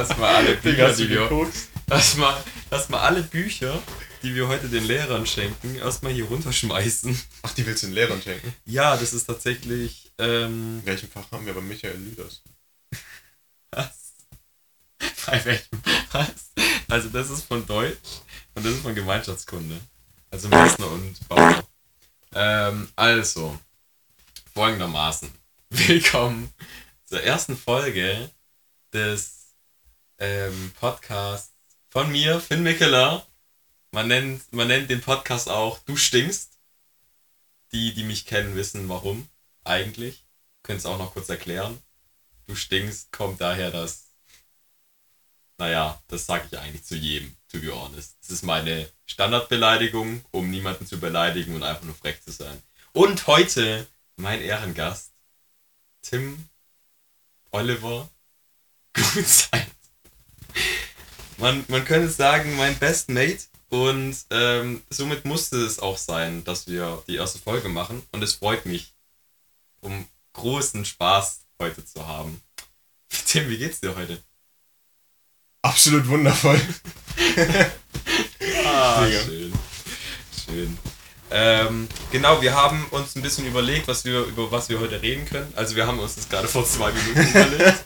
erstmal alle Bücher, die wir. Erstmal, erstmal alle Bücher, die wir heute den Lehrern schenken, erstmal hier runterschmeißen. Ach, die willst du den Lehrern schenken? Ja, das ist tatsächlich. Ähm, In welchem Fach haben wir bei Michael Lüders? was? Bei welchem? Was? Also, das ist von Deutsch und das ist von Gemeinschaftskunde. Also Messner und Bauer. Ähm, also, folgendermaßen. Willkommen zur ersten Folge des ähm, Podcasts von mir, Finn Mickeler. Man nennt, man nennt den Podcast auch Du stinkst. Die, die mich kennen, wissen warum eigentlich. Könnt es auch noch kurz erklären. Du stinkst kommt daher, dass. Naja, das sage ich eigentlich zu jedem, to be honest. Das ist meine Standardbeleidigung, um niemanden zu beleidigen und einfach nur frech zu sein. Und heute mein Ehrengast, Tim Oliver Gutzeit. Man, man könnte sagen, mein Best Mate. Und ähm, somit musste es auch sein, dass wir die erste Folge machen. Und es freut mich, um großen Spaß heute zu haben. Tim, wie geht's dir heute? Absolut wundervoll. Ah, Digga. schön. Schön. Ähm, genau, wir haben uns ein bisschen überlegt, was wir, über was wir heute reden können. Also wir haben uns das gerade vor zwei Minuten überlegt.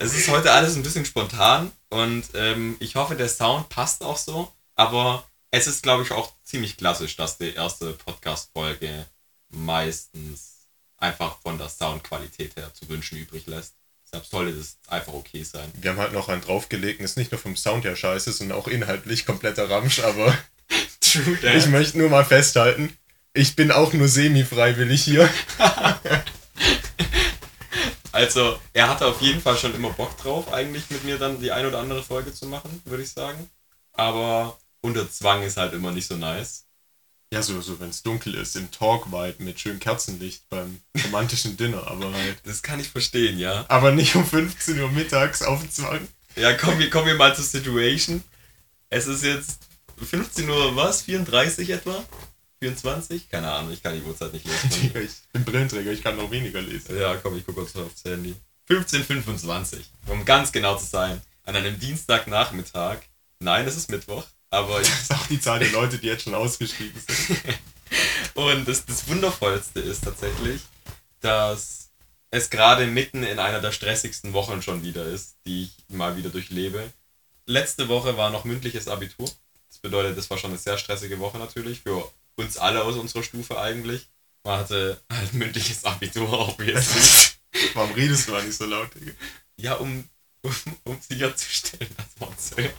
Es ist heute alles ein bisschen spontan und ähm, ich hoffe, der Sound passt auch so. Aber es ist, glaube ich, auch ziemlich klassisch, dass die erste Podcast-Folge meistens einfach von der Soundqualität her zu wünschen übrig lässt. Deshalb sollte das einfach okay sein. Wir haben halt noch einen draufgelegt, ist nicht nur vom Sound her scheiße, sondern auch inhaltlich kompletter Ramsch, aber True ich möchte nur mal festhalten, ich bin auch nur semi-freiwillig hier. Also, er hatte auf jeden Fall schon immer Bock drauf, eigentlich mit mir dann die ein oder andere Folge zu machen, würde ich sagen. Aber unter Zwang ist halt immer nicht so nice. Ja, so, so wenn es dunkel ist, im Talk-Vibe mit schönem Kerzenlicht beim romantischen Dinner, aber halt. Das kann ich verstehen, ja. Aber nicht um 15 Uhr mittags auf Zwang. Ja, kommen wir, kommen wir mal zur Situation. Es ist jetzt 15 Uhr, was? 34 etwa? 24? Keine Ahnung, ich kann die Uhrzeit nicht lesen. Ich bin Brillenträger, ich kann noch weniger lesen. ja, komm, ich gucke kurz aufs Handy. 15.25, um ganz genau zu sein. An einem Dienstagnachmittag. Nein, es ist Mittwoch, aber ich Das ist auch die Zahl der Leute, die jetzt schon ausgestiegen sind. Und das, das Wundervollste ist tatsächlich, dass es gerade mitten in einer der stressigsten Wochen schon wieder ist, die ich mal wieder durchlebe. Letzte Woche war noch mündliches Abitur. Das bedeutet, das war schon eine sehr stressige Woche natürlich, für uns alle aus unserer Stufe eigentlich. Man hatte halt mündliches Abitur obviously. Warum redest du eigentlich so laut, Digga? Ja, um, um, um sicherzustellen, dass man es hört.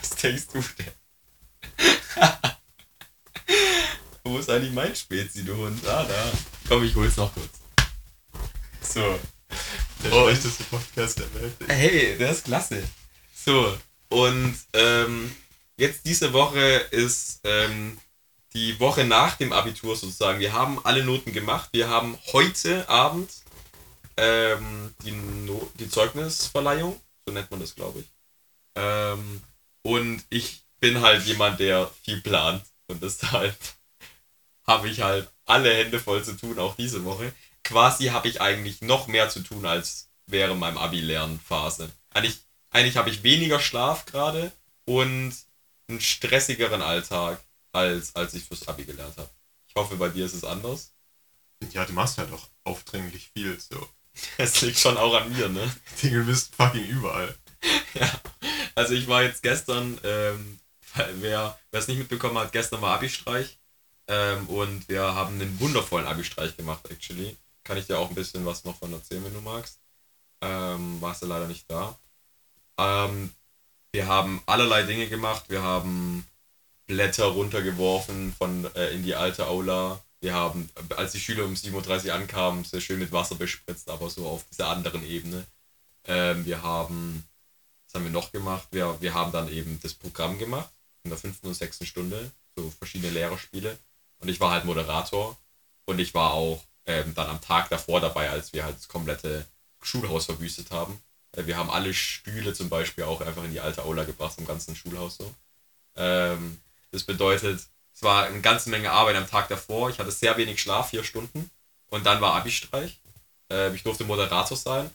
Was denkst du denn? Wo ist eigentlich mein Spezi, du Hund? Ah, da. Komm, ich hol's noch kurz. So. Der Oh. schlechteste Podcast der Welt. Hey, der ist klasse. So, und ähm, jetzt diese Woche ist ähm, die Woche nach dem Abitur sozusagen. Wir haben alle Noten gemacht. Wir haben heute Abend ähm, die, no die Zeugnisverleihung, so nennt man das, glaube ich. Ähm, und ich bin halt jemand, der viel plant. Und deshalb habe ich halt alle Hände voll zu tun, auch diese Woche. Quasi habe ich eigentlich noch mehr zu tun als während meinem Abi-Lernphase. Eigentlich, eigentlich habe ich weniger Schlaf gerade und einen stressigeren Alltag, als, als ich fürs Abi gelernt habe. Ich hoffe, bei dir ist es anders. Ja, du machst halt auch aufdringlich viel, so. Es liegt schon auch an mir, ne? Du bist fucking überall. Ja, also ich war jetzt gestern, ähm, wer es nicht mitbekommen hat, gestern war Abi-Streich ähm, und wir haben einen wundervollen Abi-Streich gemacht, actually. Kann ich dir auch ein bisschen was noch von erzählen, wenn du magst. Ähm, warst du leider nicht da. Ähm, wir haben allerlei Dinge gemacht. Wir haben Blätter runtergeworfen von äh, in die alte Aula. Wir haben, als die Schüler um 7.30 Uhr ankamen, sehr schön mit Wasser bespritzt, aber so auf dieser anderen Ebene. Ähm, wir haben was haben wir noch gemacht? Wir, wir haben dann eben das Programm gemacht, in der fünften und sechsten Stunde, so verschiedene Lehrerspiele. Und ich war halt Moderator und ich war auch ähm, dann am Tag davor dabei, als wir halt das komplette Schulhaus verwüstet haben. Äh, wir haben alle Stühle zum Beispiel auch einfach in die alte Aula gebracht, im ganzen Schulhaus so. Ähm, das bedeutet, es war eine ganze Menge Arbeit am Tag davor. Ich hatte sehr wenig Schlaf, vier Stunden. Und dann war Abi-Streich. Äh, ich durfte Moderator sein.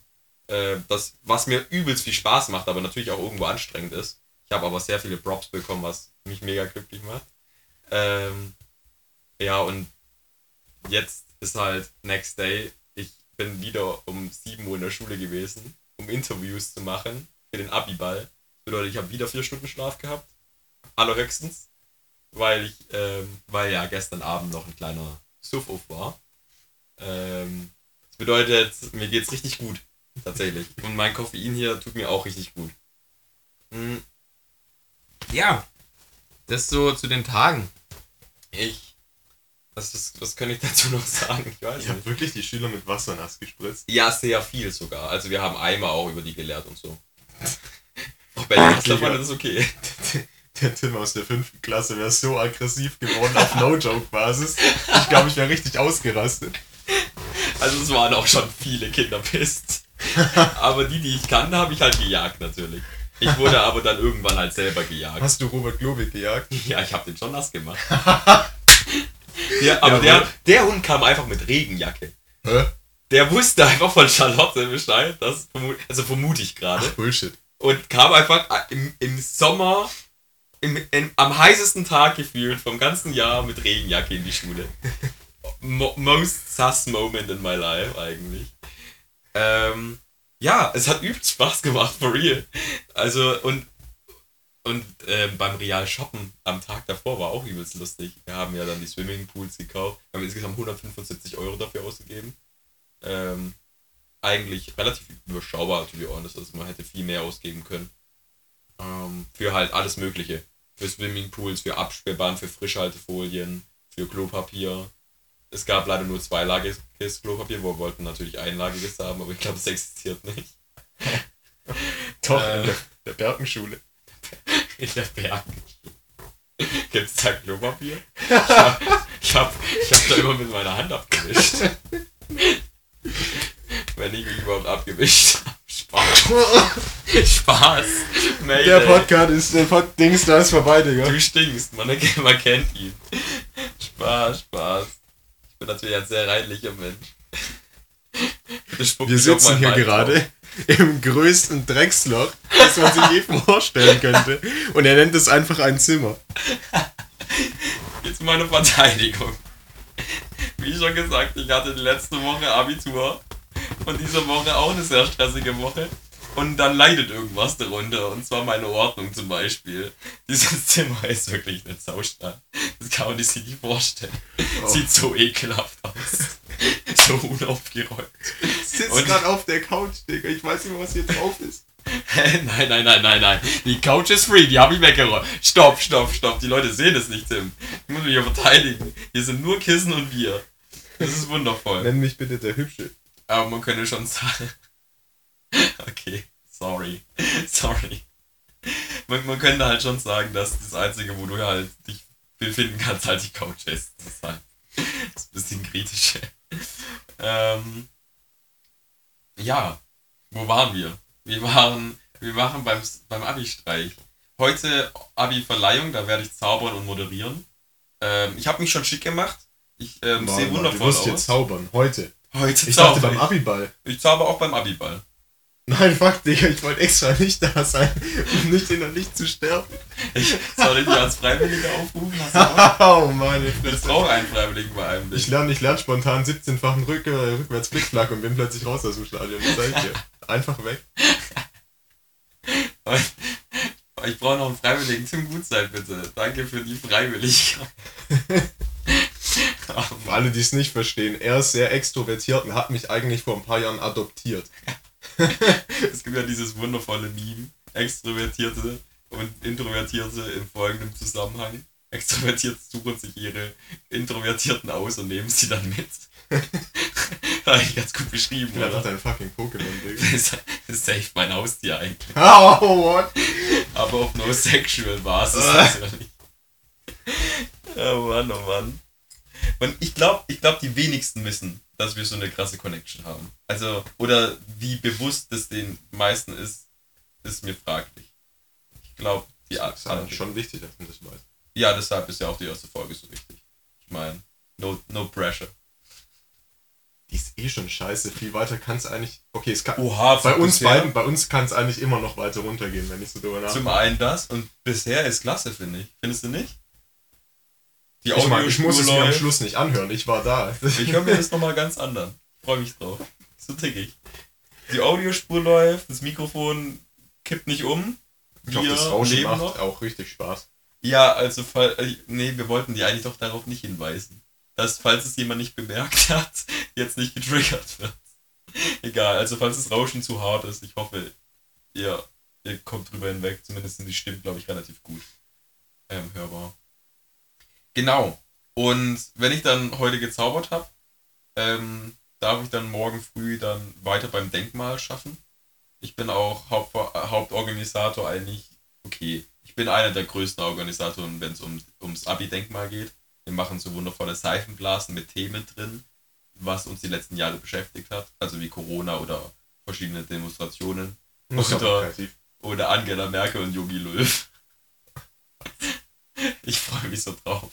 Äh, das, was mir übelst viel Spaß macht, aber natürlich auch irgendwo anstrengend ist. Ich habe aber sehr viele Props bekommen, was mich mega glücklich macht. Ähm, ja, und jetzt ist halt Next Day. Ich bin wieder um 7 Uhr in der Schule gewesen, um Interviews zu machen für den Abiball. Bedeutet, ich habe wieder vier Stunden Schlaf gehabt. Allerhöchstens. Weil ich, ähm, weil ja gestern Abend noch ein kleiner Suff-Off war. Ähm, das bedeutet, mir geht's richtig gut. Tatsächlich. Und mein Koffein hier tut mir auch richtig gut. Hm. Ja. Das so zu den Tagen. Ich. Was, was, was kann ich dazu noch sagen? Ich weiß Ich habe wirklich die Schüler mit Wasser nass gespritzt. Ja, sehr viel sogar. Also wir haben Eimer auch über die gelehrt und so. Auch bei den fand das okay. Der Tim aus der fünften Klasse wäre so aggressiv geworden auf No-Joke-Basis. Ich glaube, ich wäre richtig ausgerastet. Also es waren auch schon viele Kinder pisst. Aber die, die ich kannte, habe ich halt gejagt natürlich. Ich wurde aber dann irgendwann halt selber gejagt. Hast du Robert Globig gejagt? Ja, ich habe den schon nass gemacht. Der, aber der, Jawohl. der Hund kam einfach mit Regenjacke. Hä? Der wusste einfach von Charlotte Bescheid, das vermu also vermute ich gerade. Bullshit. Und kam einfach im, im Sommer, im, im, am heißesten Tag gefühlt vom ganzen Jahr mit Regenjacke in die Schule. Mo most sus moment in my life eigentlich. Ähm, ja, es hat übelst Spaß gemacht, for real. Also, und, und ähm, beim Real Shoppen am Tag davor war auch übelst lustig. Wir haben ja dann die Swimmingpools gekauft. Haben insgesamt 175 Euro dafür ausgegeben. Ähm, eigentlich relativ überschaubar, to be honest. Also man hätte viel mehr ausgeben können. Ähm, für halt alles Mögliche. Für Swimmingpools, für Absperrband, für Frischhaltefolien, für Klopapier. Es gab leider nur zweilagiges Klopapier, wo wir wollten natürlich einlagiges haben, aber ich glaube, es existiert nicht. Doch, Äh. in der, der Bergenschule. In der Bergen. Gibt es da Klopapier? Ich hab, ich, hab, ich hab da immer mit meiner Hand abgewischt. Wenn ich mich überhaupt abgewischt habe. Spaß. Spaß. Mayday. Der Podcast ist, der Pod Dings, da ist vorbei, Digga. Du stinkst, man, man kennt ihn. Spaß, Spaß. Ich bin natürlich ein sehr reinlicher Mensch. Wir auf sitzen hier Bein gerade im größten Drecksloch, das man sich je vorstellen könnte. Und er nennt es einfach ein Zimmer. Jetzt meine Verteidigung. Wie schon gesagt, ich hatte letzte Woche Abitur und diese Woche auch eine sehr stressige Woche. Und dann leidet irgendwas darunter. Und zwar meine Ordnung zum Beispiel. Dieses Zimmer ist wirklich eine Saustadt. Das kann man sich nicht vorstellen. Oh. Sieht so ekelhaft aus. so unaufgeräumt. Sitzt Und- gerade auf der Couch, Digga. Ich weiß nicht mehr, was hier drauf ist. Hä? Nein, nein, nein, nein, nein. Die Couch ist free, die habe ich weggeräumt. Stopp, stopp, stopp. Die Leute sehen es nicht, Tim. Ich muss mich hier verteidigen. Hier sind nur Kissen und Bier. Das ist wundervoll. Nenn mich bitte der Hübsche. Aber man könnte schon sagen. Okay, sorry. Sorry. Man, man könnte halt schon sagen, dass das Einzige, wo du halt dich befinden kannst, halt die Couch ist. Das ist halt das ist ein bisschen kritisch. Ähm, ja, wo waren wir? Wir waren, wir waren beim, beim Abi-Streich. Heute Abi-Verleihung, da werde ich zaubern und moderieren. Ähm, ich habe mich schon schick gemacht. Ich ähm, sehe wundervoll Du musst aus. jetzt zaubern. Heute. Heute Ich dachte beim. Abiball. Ich zauber auch beim Abiball. Nein, fuck, Digga. Ich wollte extra nicht da sein, um nicht in der Licht zu sterben. Ich, soll ich dich als Freiwilliger aufrufen? Auch? Oh, meine Ich Fresse. brauche einen Freiwilligen bei einem. Ich lerne ich lern spontan 17-fachen Rück äh, rückwärts Blickflack und bin plötzlich raus aus dem Stadion. Das sag ich dir. Einfach weg. Ich brauche noch einen Freiwilligen. Tim Gutzeit, bitte. Danke für die Freiwilligkeit. Für alle, die es nicht verstehen, er ist sehr extrovertiert und hat mich eigentlich vor ein paar Jahren adoptiert. Es gibt ja dieses wundervolle Meme. Extrovertierte und Introvertierte in folgendem Zusammenhang. Extrovertierte suchen sich ihre Introvertierten aus und nehmen sie dann mit. Eigentlich ganz gut beschrieben, Ich einfach oder? dein fucking Pokémon, Digga. Safe mein Haustier eigentlich. Oh, what? Aber auf no sexual Basis natürlich. Oh Mann, oh Mann. Und ich glaube, ich glaub, die wenigsten wissen, dass wir so eine krasse Connection haben. Also, oder wie bewusst das den meisten ist, ist mir fraglich. Ich glaube, die Das ist anderen- halt schon wichtig, dass man das weiß. Ja, deshalb ist ja auch die erste Folge so wichtig. Ich meine, no, no pressure. die ist eh schon scheiße. Viel weiter kann es eigentlich. Okay, es kann. Oha, bei uns bisher- beiden, bei uns kann es eigentlich immer noch weiter runtergehen, wenn ich so drüber Zum nachdenke. einen das und bisher ist klasse, finde ich. Findest du nicht? Die Ich, mein, ich muss es mir am. Schluss nicht anhören. Ich war da. Ich höre mir das nochmal ganz anderen. Ich freue mich drauf. So tickig. Die Audiospur läuft, das Mikrofon kippt nicht um. Ich hoffe, Wir das Rauschen macht noch. auch richtig Spaß. Ja, also, äh, nee, wir wollten die eigentlich doch darauf nicht hinweisen. Dass, falls es jemand nicht bemerkt hat, jetzt nicht getriggert wird. Egal, also falls das Rauschen zu hart ist, ich hoffe, ihr, ihr kommt drüber hinweg. Zumindest sind die Stimmen, glaube ich, relativ gut ähm, hörbar. Genau. Und wenn ich dann heute gezaubert habe, ähm, darf ich dann morgen früh dann weiter beim Denkmal schaffen. Ich bin auch Haupt Hauptorganisator eigentlich, okay, ich bin einer der größten Organisatoren, wenn es um, ums Abi-Denkmal geht. Wir machen so wundervolle Seifenblasen mit Themen drin, was uns die letzten Jahre beschäftigt hat, also wie Corona oder verschiedene Demonstrationen Oder- oder Angela Merkel und Jogi Löw. Ich freue mich so drauf,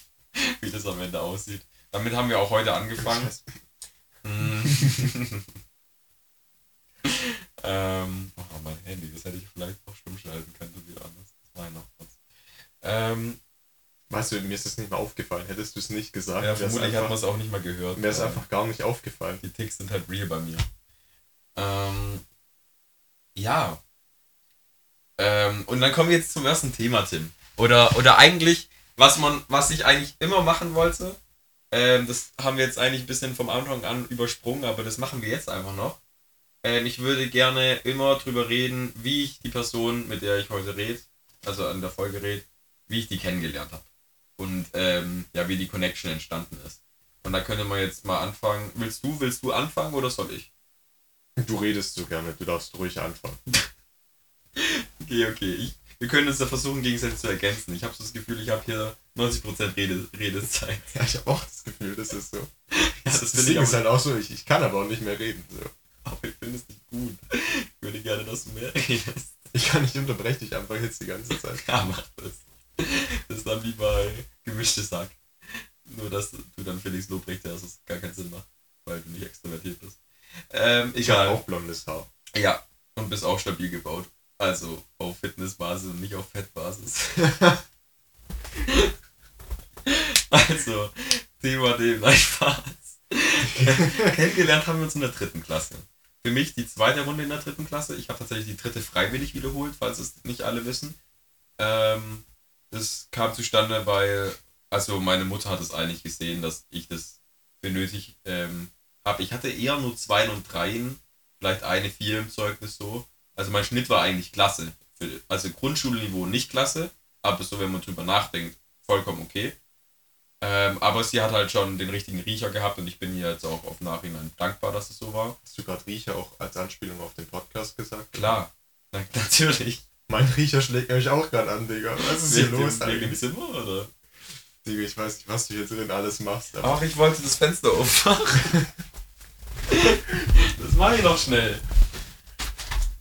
wie das am Ende aussieht. Damit haben wir auch heute angefangen. Ähm, oh, mein Handy, das hätte ich vielleicht auch stumm schalten können, so wie anders. Das war ja noch kurz. Ähm, Weißt du, mir ist das nicht mal aufgefallen. Hättest du es nicht gesagt, ja, vermutlich hat man einfach, es auch nicht mal gehört. wär's Ähm, einfach gar nicht aufgefallen. Die Ticks sind halt real bei mir. Ähm, ja. Ähm, und dann kommen wir jetzt zum ersten Thema, Tim. Oder, oder eigentlich, was man, was ich eigentlich immer machen wollte, ähm, das haben wir jetzt eigentlich ein bisschen vom Anfang an übersprungen, aber das machen wir jetzt einfach noch. Ähm, ich würde gerne immer drüber reden, wie ich die Person, mit der ich heute rede, also an der Folge rede, wie ich die kennengelernt habe. Und ähm, ja, wie die Connection entstanden ist. Und da könnte man jetzt mal anfangen. Willst du, willst du anfangen oder soll ich? Du redest so gerne, du darfst ruhig anfangen. Okay, okay. Ich, wir können uns da versuchen, gegenseitig zu ergänzen. Ich habe so das Gefühl, ich habe hier 90% Rede, Redezeit. Ja, ich habe auch das Gefühl, das ist so. Ja, das das das ich Ding ist halt auch so, ich, ich kann aber auch nicht mehr reden. So. aber ich finde es nicht gut. Ich würde gerne, dass du mehr redest. Ich kann nicht unterbrechen dich einfach jetzt die ganze Zeit. Ja, mach das. Das ist dann wie bei gemischtes Sack. Nur, dass du dann Felix Lobrecht, dass es gar keinen Sinn macht, weil du nicht extrovertiert bist. Ähm, Ich habe egal. auch blondes Haar. Ja, und bist auch stabil gebaut. Also auf Fitnessbasis und nicht auf Fettbasis. also, Thema dem, nein, Spaß. Kennengelernt haben wir uns in der dritten Klasse. Für mich die zweite Runde in der dritten Klasse. Ich habe tatsächlich die dritte freiwillig wiederholt, falls es nicht alle wissen. Ähm, das kam zustande, weil, also meine Mutter hat es eigentlich gesehen, dass ich das für nötig ähm, habe. Ich hatte eher nur zwei und dreien, vielleicht eine vier im Zeugnis so. Also mein Schnitt war eigentlich klasse. Für, also Grundschulniveau nicht klasse, aber so, wenn man drüber nachdenkt, vollkommen okay. Ähm, aber sie hat halt schon den richtigen Riecher gehabt und ich bin ihr jetzt auch auf Nachhinein dankbar, dass es so war. Hast du gerade Riecher auch als Anspielung auf den Podcast gesagt? Klar, na, natürlich. Mein Riecher schlägt mich auch gerade an, Digga. Was ist hier los dem- wegen eigentlich? Zimmer, oder? Digga, ich weiß nicht, was du hier drin alles machst. Ach, ich wollte das Fenster aufmachen. das mache ich noch schnell.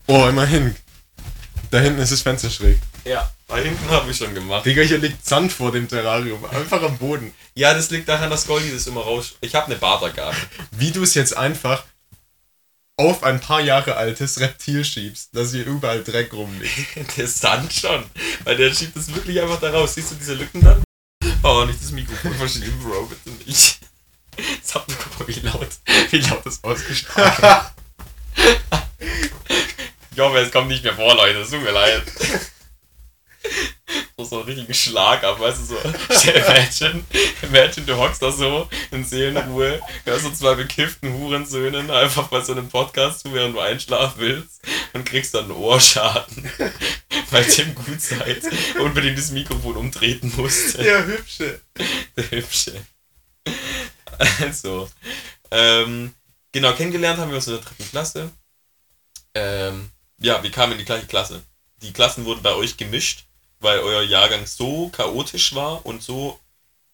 Oh, immerhin. Da hinten ist das Fenster schräg. Ja, da hinten habe ich schon gemacht. Digga, hier liegt Sand vor dem Terrarium. Einfach am Boden. Ja, das liegt daran, dass Goldi das immer raus... Ich habe eine Bartergabe. Wie du es jetzt einfach auf ein paar Jahre altes Reptil schiebst, dass hier überall Dreck rumliegt. Der Sand schon. Weil der schiebt es wirklich einfach da raus. Siehst du diese Lücken dann? Oh, nicht das Mikrofon verschieben, Bro, bitte nicht. Jetzt habt ihr guck mal, wie laut, wie laut das ausgestrahlt. Ich hoffe, es kommt nicht mehr vor, Leute. Es tut mir leid. So, einen richtigen Schlag ab, weißt du, so. Imagine, imagine, du hockst da so in Seelenruhe, hörst so zwei bekifften Hurensöhnen einfach bei so einem Podcast zu, während du einschlafen willst und kriegst dann einen Ohrschaden, weil Tim Gutzeit unbedingt das Mikrofon umtreten musste. Der Hübsche. Der Hübsche. Also, ähm, genau, kennengelernt haben wir uns in der dritten Klasse. Ähm, ja, wir kamen in die gleiche Klasse. Die Klassen wurden bei euch gemischt, weil euer Jahrgang so chaotisch war und so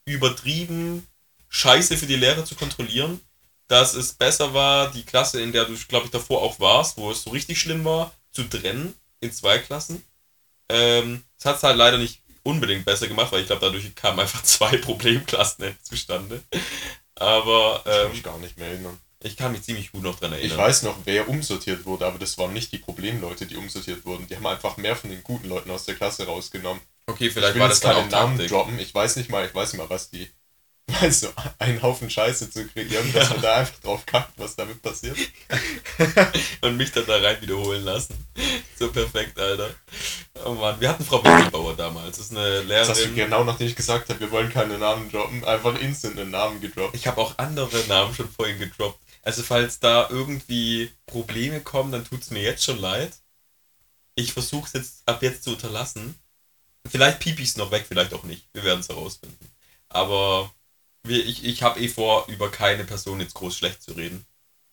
übertrieben scheiße für die Lehrer zu kontrollieren, dass es besser war, die Klasse, in der du, glaube ich, davor auch warst, wo es so richtig schlimm war, zu trennen in zwei Klassen. Ähm, das hat es halt leider nicht unbedingt besser gemacht, weil ich glaube, dadurch kamen einfach zwei Problemklassen zustande. Aber Ich kann ähm, mich gar nicht mehr erinnern. Ich kann mich ziemlich gut noch dran erinnern. Ich weiß noch, wer umsortiert wurde, aber das waren nicht die Problemleute, die umsortiert wurden. Die haben einfach mehr von den guten Leuten aus der Klasse rausgenommen. Okay, Ich vielleicht will war jetzt das dann keine Namen Taktik. droppen. Ich weiß nicht mal, ich weiß nicht mal, was die. Weißt du, einen Haufen Scheiße zu kreieren, dass man da einfach drauf kackt, was damit passiert. und mich dann da rein wiederholen lassen. So perfekt, Alter. Oh Mann, wir hatten Frau Wickelbauer damals. Das ist eine Das hast du Lehrerin. genau nachdem ich gesagt habe, wir wollen keine Namen droppen, einfach instant einen Namen gedroppt. Ich habe auch andere Namen schon vorhin gedroppt. Also falls da irgendwie Probleme kommen, dann tut's mir jetzt schon leid. Ich versuche es jetzt ab jetzt zu unterlassen. Vielleicht piep ich's noch weg, vielleicht auch nicht. Wir werden es herausfinden. Aber wir, ich, ich habe eh vor, über keine Person jetzt groß schlecht zu reden.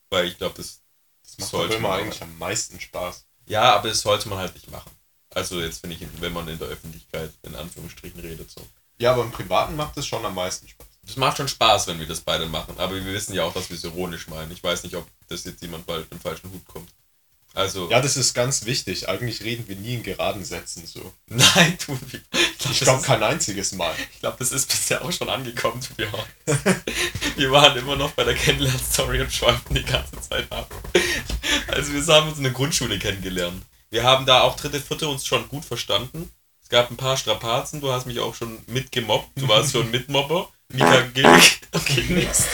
Weil ich glaube, das Das macht sollte doch immer man eigentlich am meisten Spaß. Ja, aber das sollte man halt nicht machen. Also jetzt finde ich, wenn man in der Öffentlichkeit in Anführungsstrichen redet so. Ja, aber im Privaten macht es schon am meisten Spaß. Das macht schon Spaß, wenn wir das beide machen, aber wir wissen ja auch, dass wir es ironisch meinen. Ich weiß nicht, ob das jetzt jemand bald im falschen Hut kommt. Also, Ja, das ist ganz wichtig. Eigentlich reden wir nie in geraden Sätzen so. nein, tun wir. Ich glaube, glaube ist- kein einziges Mal. ich glaub, das ist bisher auch schon angekommen, to be honest. Wir waren immer noch bei der Kennenlern-Story und schweifen die ganze Zeit ab. Also wir haben uns in der Grundschule kennengelernt. Wir haben da auch dritte, vierte uns schon gut verstanden. Es gab ein paar Strapazen, du hast mich auch schon mitgemobbt, du warst schon Mitmobber. Mika Gillig. Okay, next.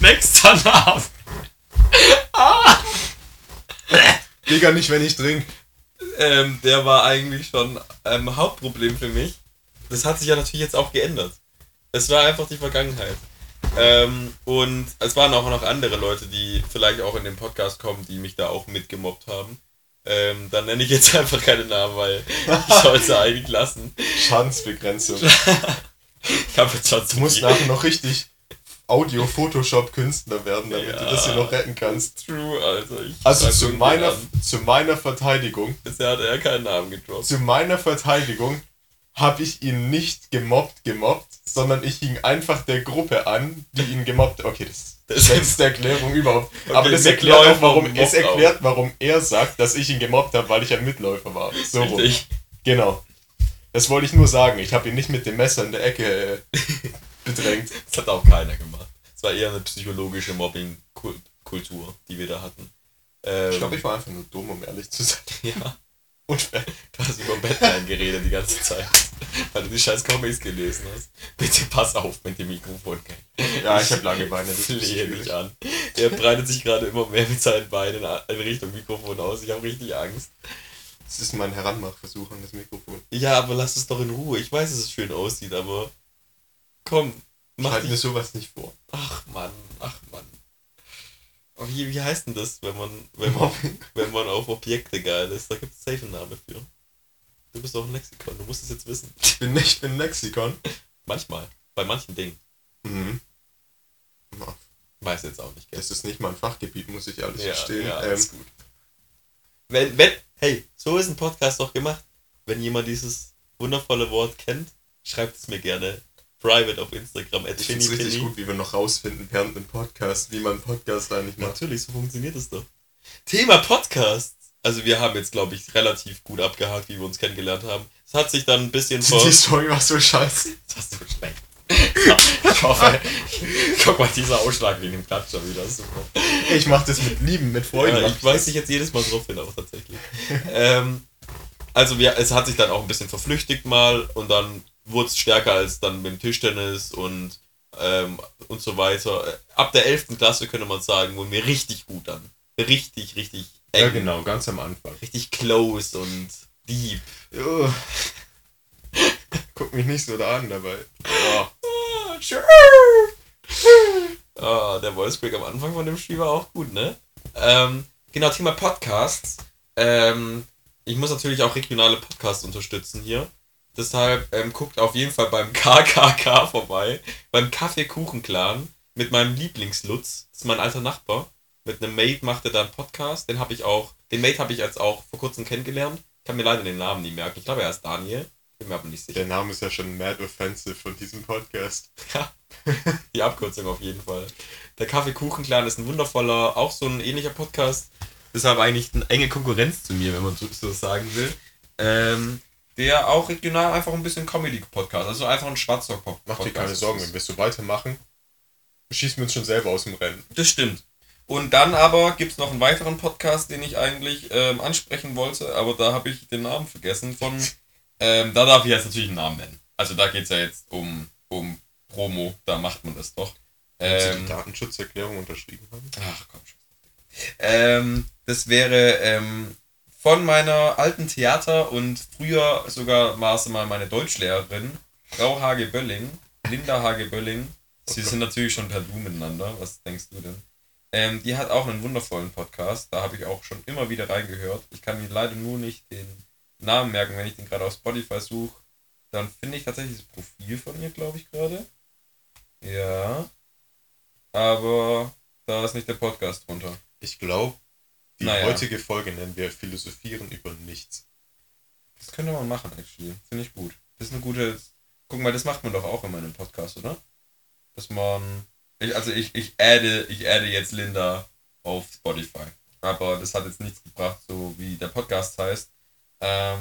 Nächster Name. Digga, nicht wenn ich trinke. Ähm, der war eigentlich schon ähm, Hauptproblem für mich. Das hat sich ja natürlich jetzt auch geändert. Es war einfach die Vergangenheit. Ähm, und es waren auch noch andere Leute, die vielleicht auch in den Podcast kommen, die mich da auch mitgemobbt haben. Ähm, dann nenne ich jetzt einfach keine Namen, weil ich sollte sie eigentlich lassen. Schadensbegrenzung. Ich habe jetzt schon Du musst nachher noch richtig Audio-Photoshop-Künstler werden, damit Ja. du das hier noch retten kannst. True, also ich Also zu meiner, zu meiner Verteidigung, Bisher hat er keinen Namen gedroppt. zu meiner Verteidigung habe ich ihn nicht gemobbt, gemobbt, sondern ich hing einfach der Gruppe an, die ihn gemobbt hat. Okay, das Das ist die Erklärung überhaupt. Okay, Aber das erklärt Mitläufer auch, warum, es erklärt, warum er sagt, dass ich ihn gemobbt habe, weil ich ein Mitläufer war. So rum. Richtig. Genau. Das wollte ich nur sagen. Ich habe ihn nicht mit dem Messer in der Ecke äh, bedrängt. Das hat auch keiner gemacht. Es war eher eine psychologische Mobbing-Kultur, die wir da hatten. Ähm, Ich glaube, ich war einfach nur dumm, um ehrlich zu sein. ja, Unfair. du hast über Batman geredet die ganze Zeit, weil du die scheiß Comics gelesen hast. Bitte pass auf mit dem Mikrofon, gell? Ja, ich habe lange Beine. Das Flehe dich an. Er breitet sich gerade immer mehr mit seinen Beinen in Richtung Mikrofon aus. Ich habe richtig Angst. Das ist mein Heranmachversuch an das Mikrofon. Ja, aber lass es doch in Ruhe. Ich weiß, dass es schön aussieht, aber komm, Ich mach halte mir sowas nicht vor. Ach Mann, ach Mann. Wie, wie heißt denn das, wenn man, wenn man, wenn man auf Objekte geil ist? Da gibt es safe einen Namen für. Du bist doch ein Lexikon, du musst es jetzt wissen. Ich bin nicht bin Lexikon. Manchmal. Bei manchen Dingen. Mhm. Weiß jetzt auch nicht, gell? Das ist nicht mein Fachgebiet, muss ich ehrlich gestehen. ja, ähm, alles gut. Wenn, wenn, hey, so ist ein Podcast doch gemacht. Wenn jemand dieses wundervolle Wort kennt, schreibt es mir gerne private auf Instagram. ich finde es richtig gut, wie wir noch rausfinden während dem Podcast, wie man Podcast eigentlich macht. Natürlich, so funktioniert es doch. Thema Podcast. Also wir haben jetzt, glaube ich, relativ gut abgehakt, wie wir uns kennengelernt haben. Es hat sich dann ein bisschen. Die Story war so scheiße. Das hast du schlecht. Ich hoffe, guck mal, dieser Ausschlag wegen dem Klatscher wieder, super. Ich mach das mit Lieben, mit Freude. Ja, ich weiß dich jetzt jedes Mal drauf hin, auch tatsächlich. ähm, also wir, es hat sich dann auch ein bisschen verflüchtigt mal und dann wurde es stärker als dann mit dem Tischtennis und, ähm, und so weiter. Ab der 11. Klasse könnte man sagen, wurden wir richtig gut an. Richtig, richtig eng. Ja, genau, ganz am Anfang. Richtig close und deep. Oh. Guck mich nicht so da an dabei. Ah, Ah, der Voice Break am Anfang von dem Spiel war auch gut, ne? Ähm, genau, Thema Podcasts. Ähm, ich muss natürlich auch regionale Podcasts unterstützen hier. Deshalb ähm, guckt auf jeden Fall beim KKK vorbei, beim Kaffeekuchen-Clan mit meinem Lieblingslutz. Das ist mein alter Nachbar. Mit einem Mate macht er da einen Podcast. Den habe ich auch, den Mate habe ich jetzt auch vor kurzem kennengelernt. Ich kann mir leider den Namen nie merken. Ich glaube, er ist Daniel. Bin mir aber nicht sicher. Der Name ist ja schon mad offensive von diesem Podcast. Ja, die Abkürzung auf jeden Fall. Der Kaffeekuchen-Clan ist ein wundervoller, auch so ein ähnlicher Podcast. Deshalb eigentlich eine enge Konkurrenz zu mir, wenn man so, so sagen will. Ähm, der auch regional einfach ein bisschen Comedy-Podcast, also einfach ein Schwarzrock-Podcast. Mach dir keine Sorgen, wenn wir so weitermachen, schießen wir uns schon selber aus dem Rennen. Das stimmt. Und dann aber gibt es noch einen weiteren Podcast, den ich eigentlich ähm, ansprechen wollte, aber da habe ich den Namen vergessen von. Ähm, da darf ich jetzt natürlich einen Namen nennen. Also da geht es ja jetzt um, um Promo, da macht man das doch. Wenn Sie Ähm, die Datenschutzerklärung unterschrieben haben. Ach komm schon. Ähm, das wäre ähm, von meiner alten Theater und früher sogar war es mal meine Deutschlehrerin, Frau Hage Bölling, Linda Hage Bölling. Sie sind natürlich schon per Du miteinander. Was denkst du denn? Ähm, die hat auch einen wundervollen Podcast. Da habe ich auch schon immer wieder reingehört. Ich kann mir leider nur nicht den Namen merken, wenn ich den gerade auf Spotify suche. Dann finde ich tatsächlich das Profil von ihr, glaube ich, gerade. Ja. Aber da ist nicht der Podcast drunter. Ich glaube, die Naja. heutige Folge nennen wir Philosophieren über nichts. Das könnte man machen, actually. Finde ich gut. Das ist eine gute. Guck mal, das macht man doch auch in meinem Podcast, oder? Dass man. Ich, also ich, ich adde, ich adde jetzt Linda auf Spotify. Aber das hat jetzt nichts gebracht, so wie der Podcast heißt. Ähm,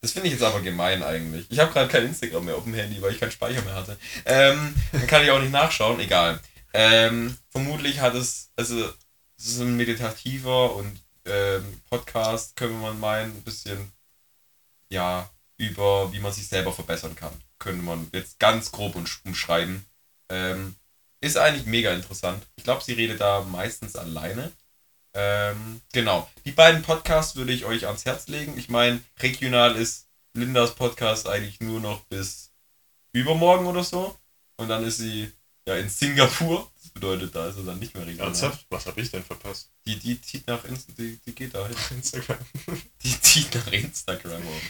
das finde ich jetzt aber gemein eigentlich. Ich habe gerade kein Instagram mehr auf dem Handy, weil ich keinen Speicher mehr hatte. Ähm, dann kann ich auch nicht nachschauen, egal. Ähm, vermutlich hat es, also es ist ein meditativer und ähm, Podcast, könnte man meinen, ein bisschen ja, über wie man sich selber verbessern kann. Könnte man jetzt ganz grob und umschreiben. Ähm, ist eigentlich mega interessant. Ich glaube, sie redet da meistens alleine. Ähm, genau. Die beiden Podcasts würde ich euch ans Herz legen. Ich meine, regional ist Lindas Podcast eigentlich nur noch bis übermorgen oder so. Und dann ist sie ja in Singapur. Das bedeutet, da ist sie dann nicht mehr regional. Ernsthaft? Was habe ich denn verpasst? Die, die zieht nach Insta, die, die geht da hin. Instagram. Die zieht nach Instagram. um.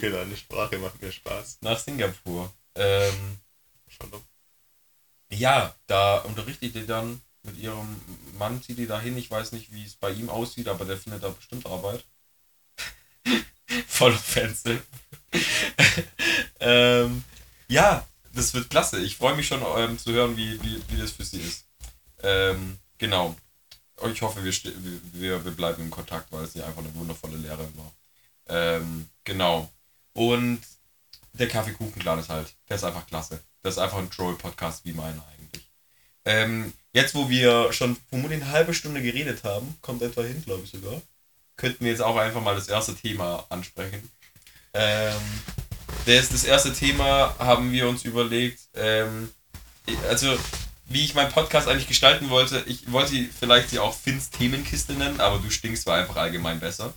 Deine Sprache macht mir Spaß. Nach Singapur. Ähm, Schon doch. ja, da unterrichtet die dann mit ihrem Mann, zieht die da hin. Ich weiß nicht, wie es bei ihm aussieht, aber der findet da bestimmt Arbeit. Voll offensive. ähm, ja, das wird klasse. Ich freue mich schon ähm, zu hören, wie, wie, wie das für sie ist. Ähm, genau. Ich hoffe, wir, wir, wir bleiben in Kontakt, weil sie einfach eine wundervolle Lehrerin war. Ähm, genau. Und der Kaffeekuchenclan ist halt, der ist einfach klasse. Das ist einfach ein Troll-Podcast wie meiner eigentlich. Ähm, jetzt, wo wir schon vermutlich eine halbe Stunde geredet haben, kommt etwa hin, glaube ich sogar, könnten wir jetzt auch einfach mal das erste Thema ansprechen. Ähm, das, das erste Thema haben wir uns überlegt, ähm, also wie ich meinen Podcast eigentlich gestalten wollte, ich wollte vielleicht sie auch Finns Themenkiste nennen, aber du stinkst war einfach allgemein besser.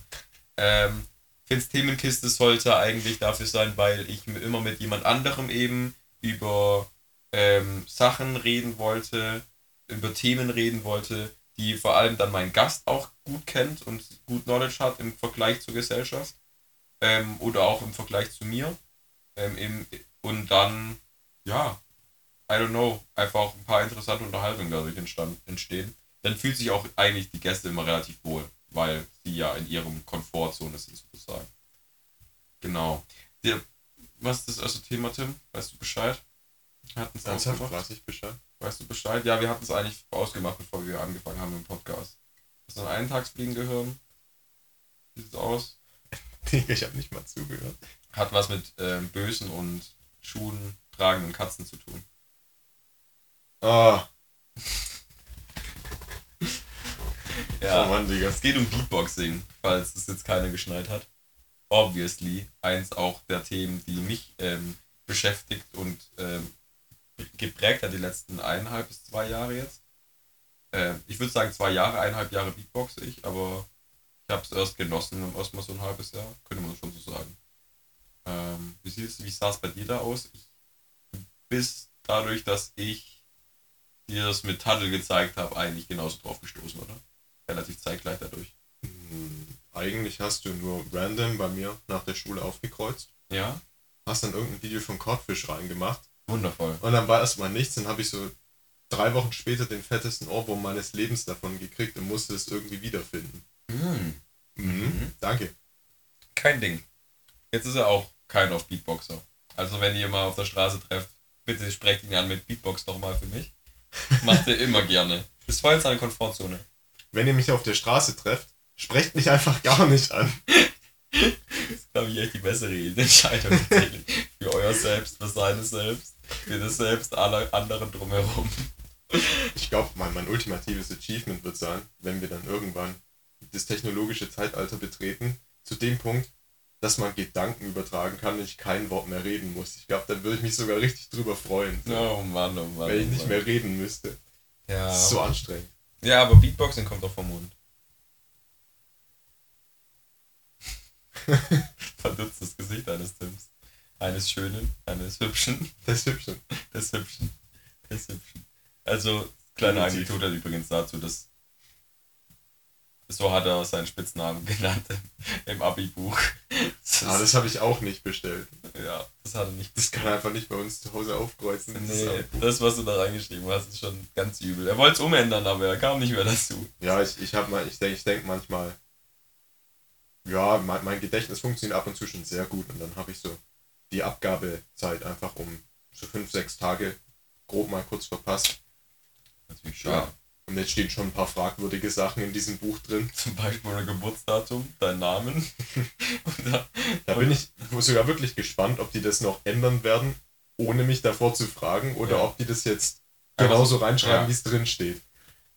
Ähm, Finns Themenkiste sollte eigentlich dafür sein, weil ich immer mit jemand anderem eben über ähm, Sachen reden wollte, über Themen reden wollte, die vor allem dann mein Gast auch gut kennt und gut Knowledge hat im Vergleich zur Gesellschaft ähm, oder auch im Vergleich zu mir. Ähm, im, und dann, ja, I don't know, einfach ein paar interessante Unterhaltungen dadurch entstand, entstehen. Dann fühlt sich auch eigentlich die Gäste immer relativ wohl, weil sie ja in ihrem Komfortzone sind sozusagen. Genau. Der, was ist das erste Thema, Tim? Weißt du Bescheid? Hatten es Ernsthaft? ausgemacht? Weiß ich Bescheid? Weißt du Bescheid? Ja, wir hatten es eigentlich ausgemacht, bevor wir angefangen haben im Podcast. Hast du ein Eintagsfliegen gehört? Wie sieht's aus? Digga, ich habe nicht mal zugehört. Hat was mit ähm, bösen und Schuhen tragenden Katzen zu tun. Ah, Ja. oh Mann, Digga. Es geht um Beatboxing, falls es jetzt keiner geschnallt hat. Obviously, eins auch der Themen, die mich ähm, beschäftigt und ähm, geprägt hat die letzten eineinhalb bis zwei Jahre jetzt. Ähm, ich würde sagen zwei Jahre, eineinhalb Jahre Beatboxe ich, aber ich habe es erst genossen, erstmal so ein halbes Jahr, könnte man schon so sagen. Ähm, wie sieht's, wie sah es bei dir da aus? Ich, bis dadurch, dass ich dir das mit Taddle gezeigt habe, eigentlich genauso drauf gestoßen, oder? Relativ zeitgleich dadurch. Hm, Eigentlich hast du nur random bei mir nach der Schule aufgekreuzt, Ja? hast dann irgendein Video von Codfish reingemacht Wundervoll. und dann war erstmal nichts. Dann habe ich so drei Wochen später den fettesten Ohrwurm meines Lebens davon gekriegt und musste es irgendwie wiederfinden. Mhm. Mhm. Danke. Kein Ding. Jetzt ist er auch kein auf Beatboxer. Also wenn ihr mal auf der Straße trefft, bitte sprecht ihn an mit Beatbox doch mal für mich. Macht er immer gerne. Ist voll in seiner Komfortzone. Wenn ihr mich auf der Straße trefft, sprecht mich einfach gar nicht an. Das ist, glaube ich, echt die bessere Entscheidung. für euer Selbst, für seine Selbst, für das Selbst aller anderen drumherum. Ich glaube, mein, mein ultimatives Achievement wird sein, wenn wir dann irgendwann das technologische Zeitalter betreten, zu dem Punkt, dass man Gedanken übertragen kann und ich kein Wort mehr reden muss. Ich glaube, dann würde ich mich sogar richtig drüber freuen, Oh Mann, oh Mann. wenn ich oh nicht Mann. mehr reden müsste. Ja. Das ist so anstrengend. ja, aber Beatboxing kommt doch vom Mund. Verdutztes Gesicht eines Tims. Eines schönen, eines hübschen, Das ist hübsch. des hübschen, des hübschen. Also, kleine. Anekdote übrigens dazu, dass so hat er seinen Spitznamen genannt im, Abi-Buch. Das Ah, das habe ich auch nicht bestellt. ja, das hat er nicht. Das kann er einfach nicht bei uns zu Hause aufkreuzen. Das Nee, das, was du da reingeschrieben hast, ist schon ganz übel. Er wollte es umändern, aber er kam nicht mehr dazu. Ja, ich, ich habe mal, ich denke ich denk manchmal, ja, mein, mein Gedächtnis funktioniert ab und zu schon sehr gut und dann habe ich so die Abgabezeit einfach um so fünf, sechs Tage grob mal kurz verpasst. Natürlich Ja. Und jetzt stehen schon ein paar fragwürdige Sachen in diesem Buch drin. Zum Beispiel ein Geburtsdatum, dein Namen. Da, Da bin ich sogar wirklich gespannt, ob die das noch ändern werden, ohne mich davor zu fragen, oder Ja. ob die das jetzt genauso so- reinschreiben, ja. wie es drin steht.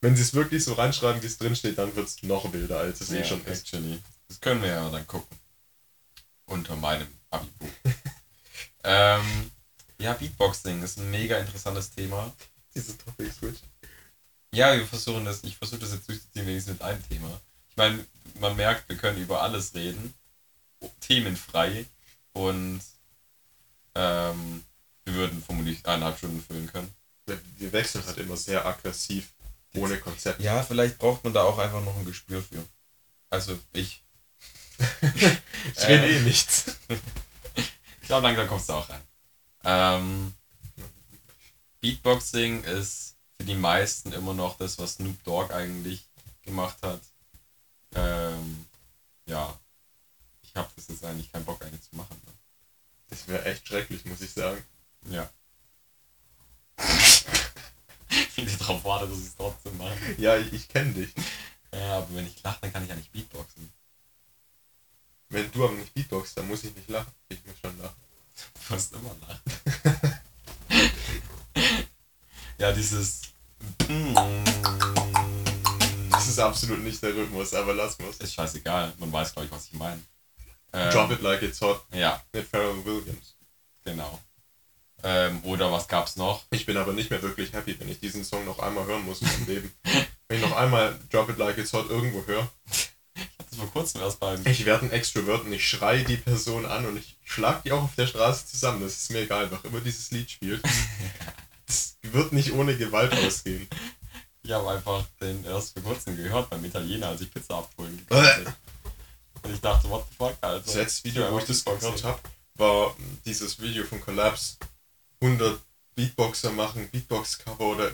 Wenn sie es wirklich so reinschreiben, wie es drin steht, dann wird es noch wilder, als es eh schon ist. actually. Das können wir ja dann gucken. Unter meinem Abi-Buch. ähm, ja, Beatboxing ist ein mega interessantes Thema. Diese Topic Switch. Ja, wir versuchen das, ich versuche das jetzt durchzuziehen, wenigstens mit einem Thema. Ich meine, man merkt, wir können über alles reden. Themenfrei. Und ähm, wir würden vermutlich eineinhalb Stunden füllen können. Wir wechseln halt immer sehr aggressiv, ohne Konzept. Ja, vielleicht braucht man da auch einfach noch ein Gespür für. Also ich. Ich rede Äh. eh nichts. Ich glaube, langsam kommst du auch rein. Ähm, Beatboxing ist für die meisten immer noch das, was Snoop Dogg eigentlich gemacht hat. Ähm, ja. Ich habe das jetzt eigentlich keinen Bock, eine zu machen. Ne? Das wäre echt schrecklich, muss ich sagen. Ja. Wie die drauf wartet, dass ich es trotzdem mache. Ja, ich, ich kenne dich. Ja, aber wenn ich lache, dann kann ich ja nicht Beatboxen. Wenn du aber nicht Beatboxst, dann muss ich nicht lachen. Ich muss schon lachen. Du musst immer lachen. ja, dieses. Das ist absolut nicht der Rhythmus, aber lass mal's. Ist scheißegal, man weiß, glaube ich, was ich meine. Ähm, Drop it like it's hot Ja, mit Pharrell Williams. genau. Ähm, oder was gab's noch? Ich bin aber nicht mehr wirklich happy, wenn ich diesen Song noch einmal hören muss in meinem Leben. Wenn ich noch einmal Drop it like it's hot irgendwo höre, vor kurzem erst beim. ich werde ein Extrovert und ich schreie die Person an und ich schlag die auch auf der Straße zusammen. Das ist mir egal, einfach immer dieses Lied spielt. Das wird nicht ohne Gewalt ausgehen. Ich habe einfach den erst vor kurzem gehört beim Italiener, als ich Pizza abholen gegangen bin. Und ich dachte, what the fuck, Alter. Das letzte Video, wo ich das gehört habe, war dieses Video von Collapse. 100 Beatboxer machen Beatbox-Cover oder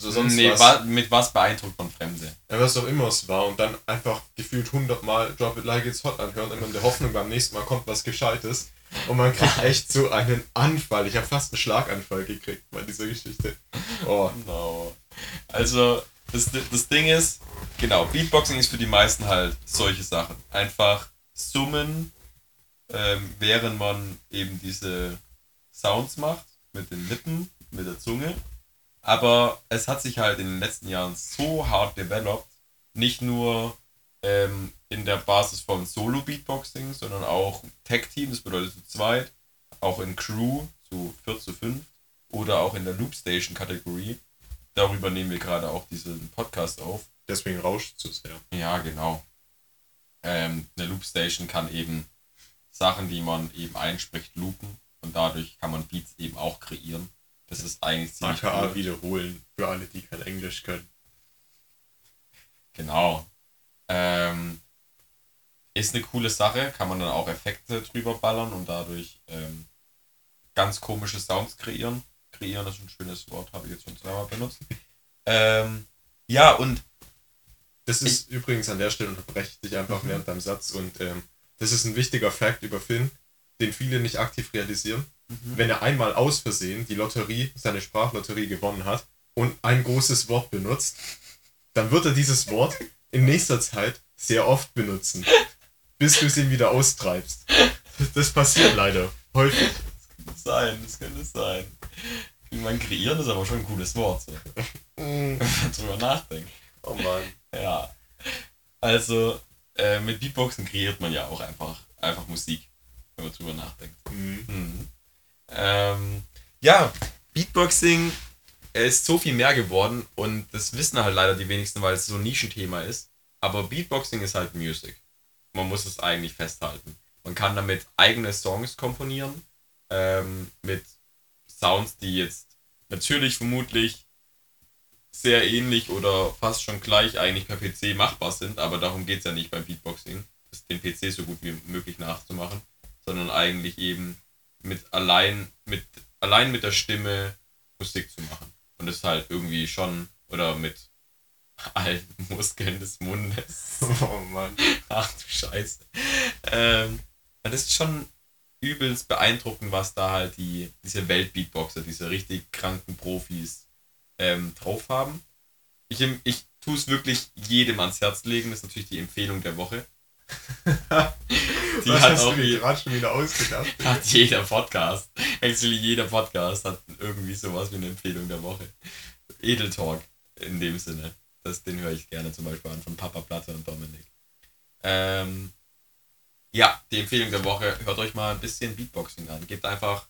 so sonst nee, was. wa mit was beeindruckt man Fremde? Ja, was auch immer es war und dann einfach gefühlt 100 Mal Drop It Like It's Hot anhören, immer in der Hoffnung, beim nächsten Mal kommt was Gescheites. Und man kriegt echt so einen Anfall. Ich habe fast einen Schlaganfall gekriegt bei dieser Geschichte. Oh, Genau. Also, das, das Ding ist, genau, Beatboxing ist für die meisten halt solche Sachen. Einfach summen, ähm, während man eben diese Sounds macht, mit den Lippen, mit der Zunge. Aber es hat sich halt in den letzten Jahren so hart developed, nicht nur ähm, in der Basis von Solo-Beatboxing, sondern auch Tag-Team, das bedeutet zu zweit, auch in Crew, zu 4 zu 5 oder auch in der Loopstation-Kategorie. Darüber nehmen wir gerade auch diesen Podcast auf. deswegen rauscht es so sehr. Ja, genau. Ähm, eine Loopstation kann eben Sachen, die man eben einspricht, loopen und dadurch kann man Beats eben auch kreieren. Das ist eigentlich ziemlich AKA cool. wiederholen für alle, die kein Englisch können. Genau. Ähm, ist eine coole Sache, kann man dann auch Effekte drüber ballern und dadurch ähm, ganz komische Sounds kreieren. Kreieren ist ein schönes Wort, habe ich jetzt schon zweimal benutzt. Ähm, ja, und Das ist übrigens an der Stelle unterbreche ich dich einfach Mhm. während deinem Satz und ähm, das ist ein wichtiger Fakt über Finn, den viele nicht aktiv realisieren. Mhm. Wenn er einmal aus Versehen die Lotterie, seine Sprachlotterie gewonnen hat und ein großes Wort benutzt, dann wird er dieses Wort in nächster Zeit sehr oft benutzen, bis du es ihm wieder austreibst. Das passiert leider häufig. das könnte sein, das könnte sein. Meine, kreieren ist aber schon ein cooles Wort. So. wenn man drüber nachdenkt. Oh Mann. Ja. Also, äh, mit Beatboxen kreiert man ja auch einfach, einfach Musik, wenn man drüber nachdenkt. Mhm. Mhm. Ähm, ja, Beatboxing ist so viel mehr geworden und das wissen halt leider die wenigsten, weil es so ein Nischenthema ist. Aber Beatboxing ist halt Music. Man muss es eigentlich festhalten. Man kann damit eigene Songs komponieren, ähm, mit Sounds, die jetzt natürlich vermutlich sehr ähnlich oder fast schon gleich eigentlich per PC machbar sind, aber darum geht es ja nicht beim Beatboxing, den PC so gut wie möglich nachzumachen, sondern eigentlich eben mit allein mit allein mit der Stimme Musik zu machen. Und das halt irgendwie schon oder mit allen Muskeln des Mundes. Oh Mann. Ach du Scheiße. Ähm, das ist schon übelst beeindruckend, was da halt die, diese Weltbeatboxer, diese richtig kranken Profis ähm, drauf haben. Ich, ich tue es wirklich jedem ans Herz legen, das ist natürlich die Empfehlung der Woche. Die Was hat hast auch du dir gerade schon wieder ausgedacht? hat jeder Podcast. Actually, jeder Podcast hat irgendwie sowas wie eine Empfehlung der Woche. Edeltalk in dem Sinne. Das, den höre ich gerne zum Beispiel an von Papa Platte und Dominik. Ähm, ja, die Empfehlung der Woche. Hört euch mal ein bisschen Beatboxing an. Gebt einfach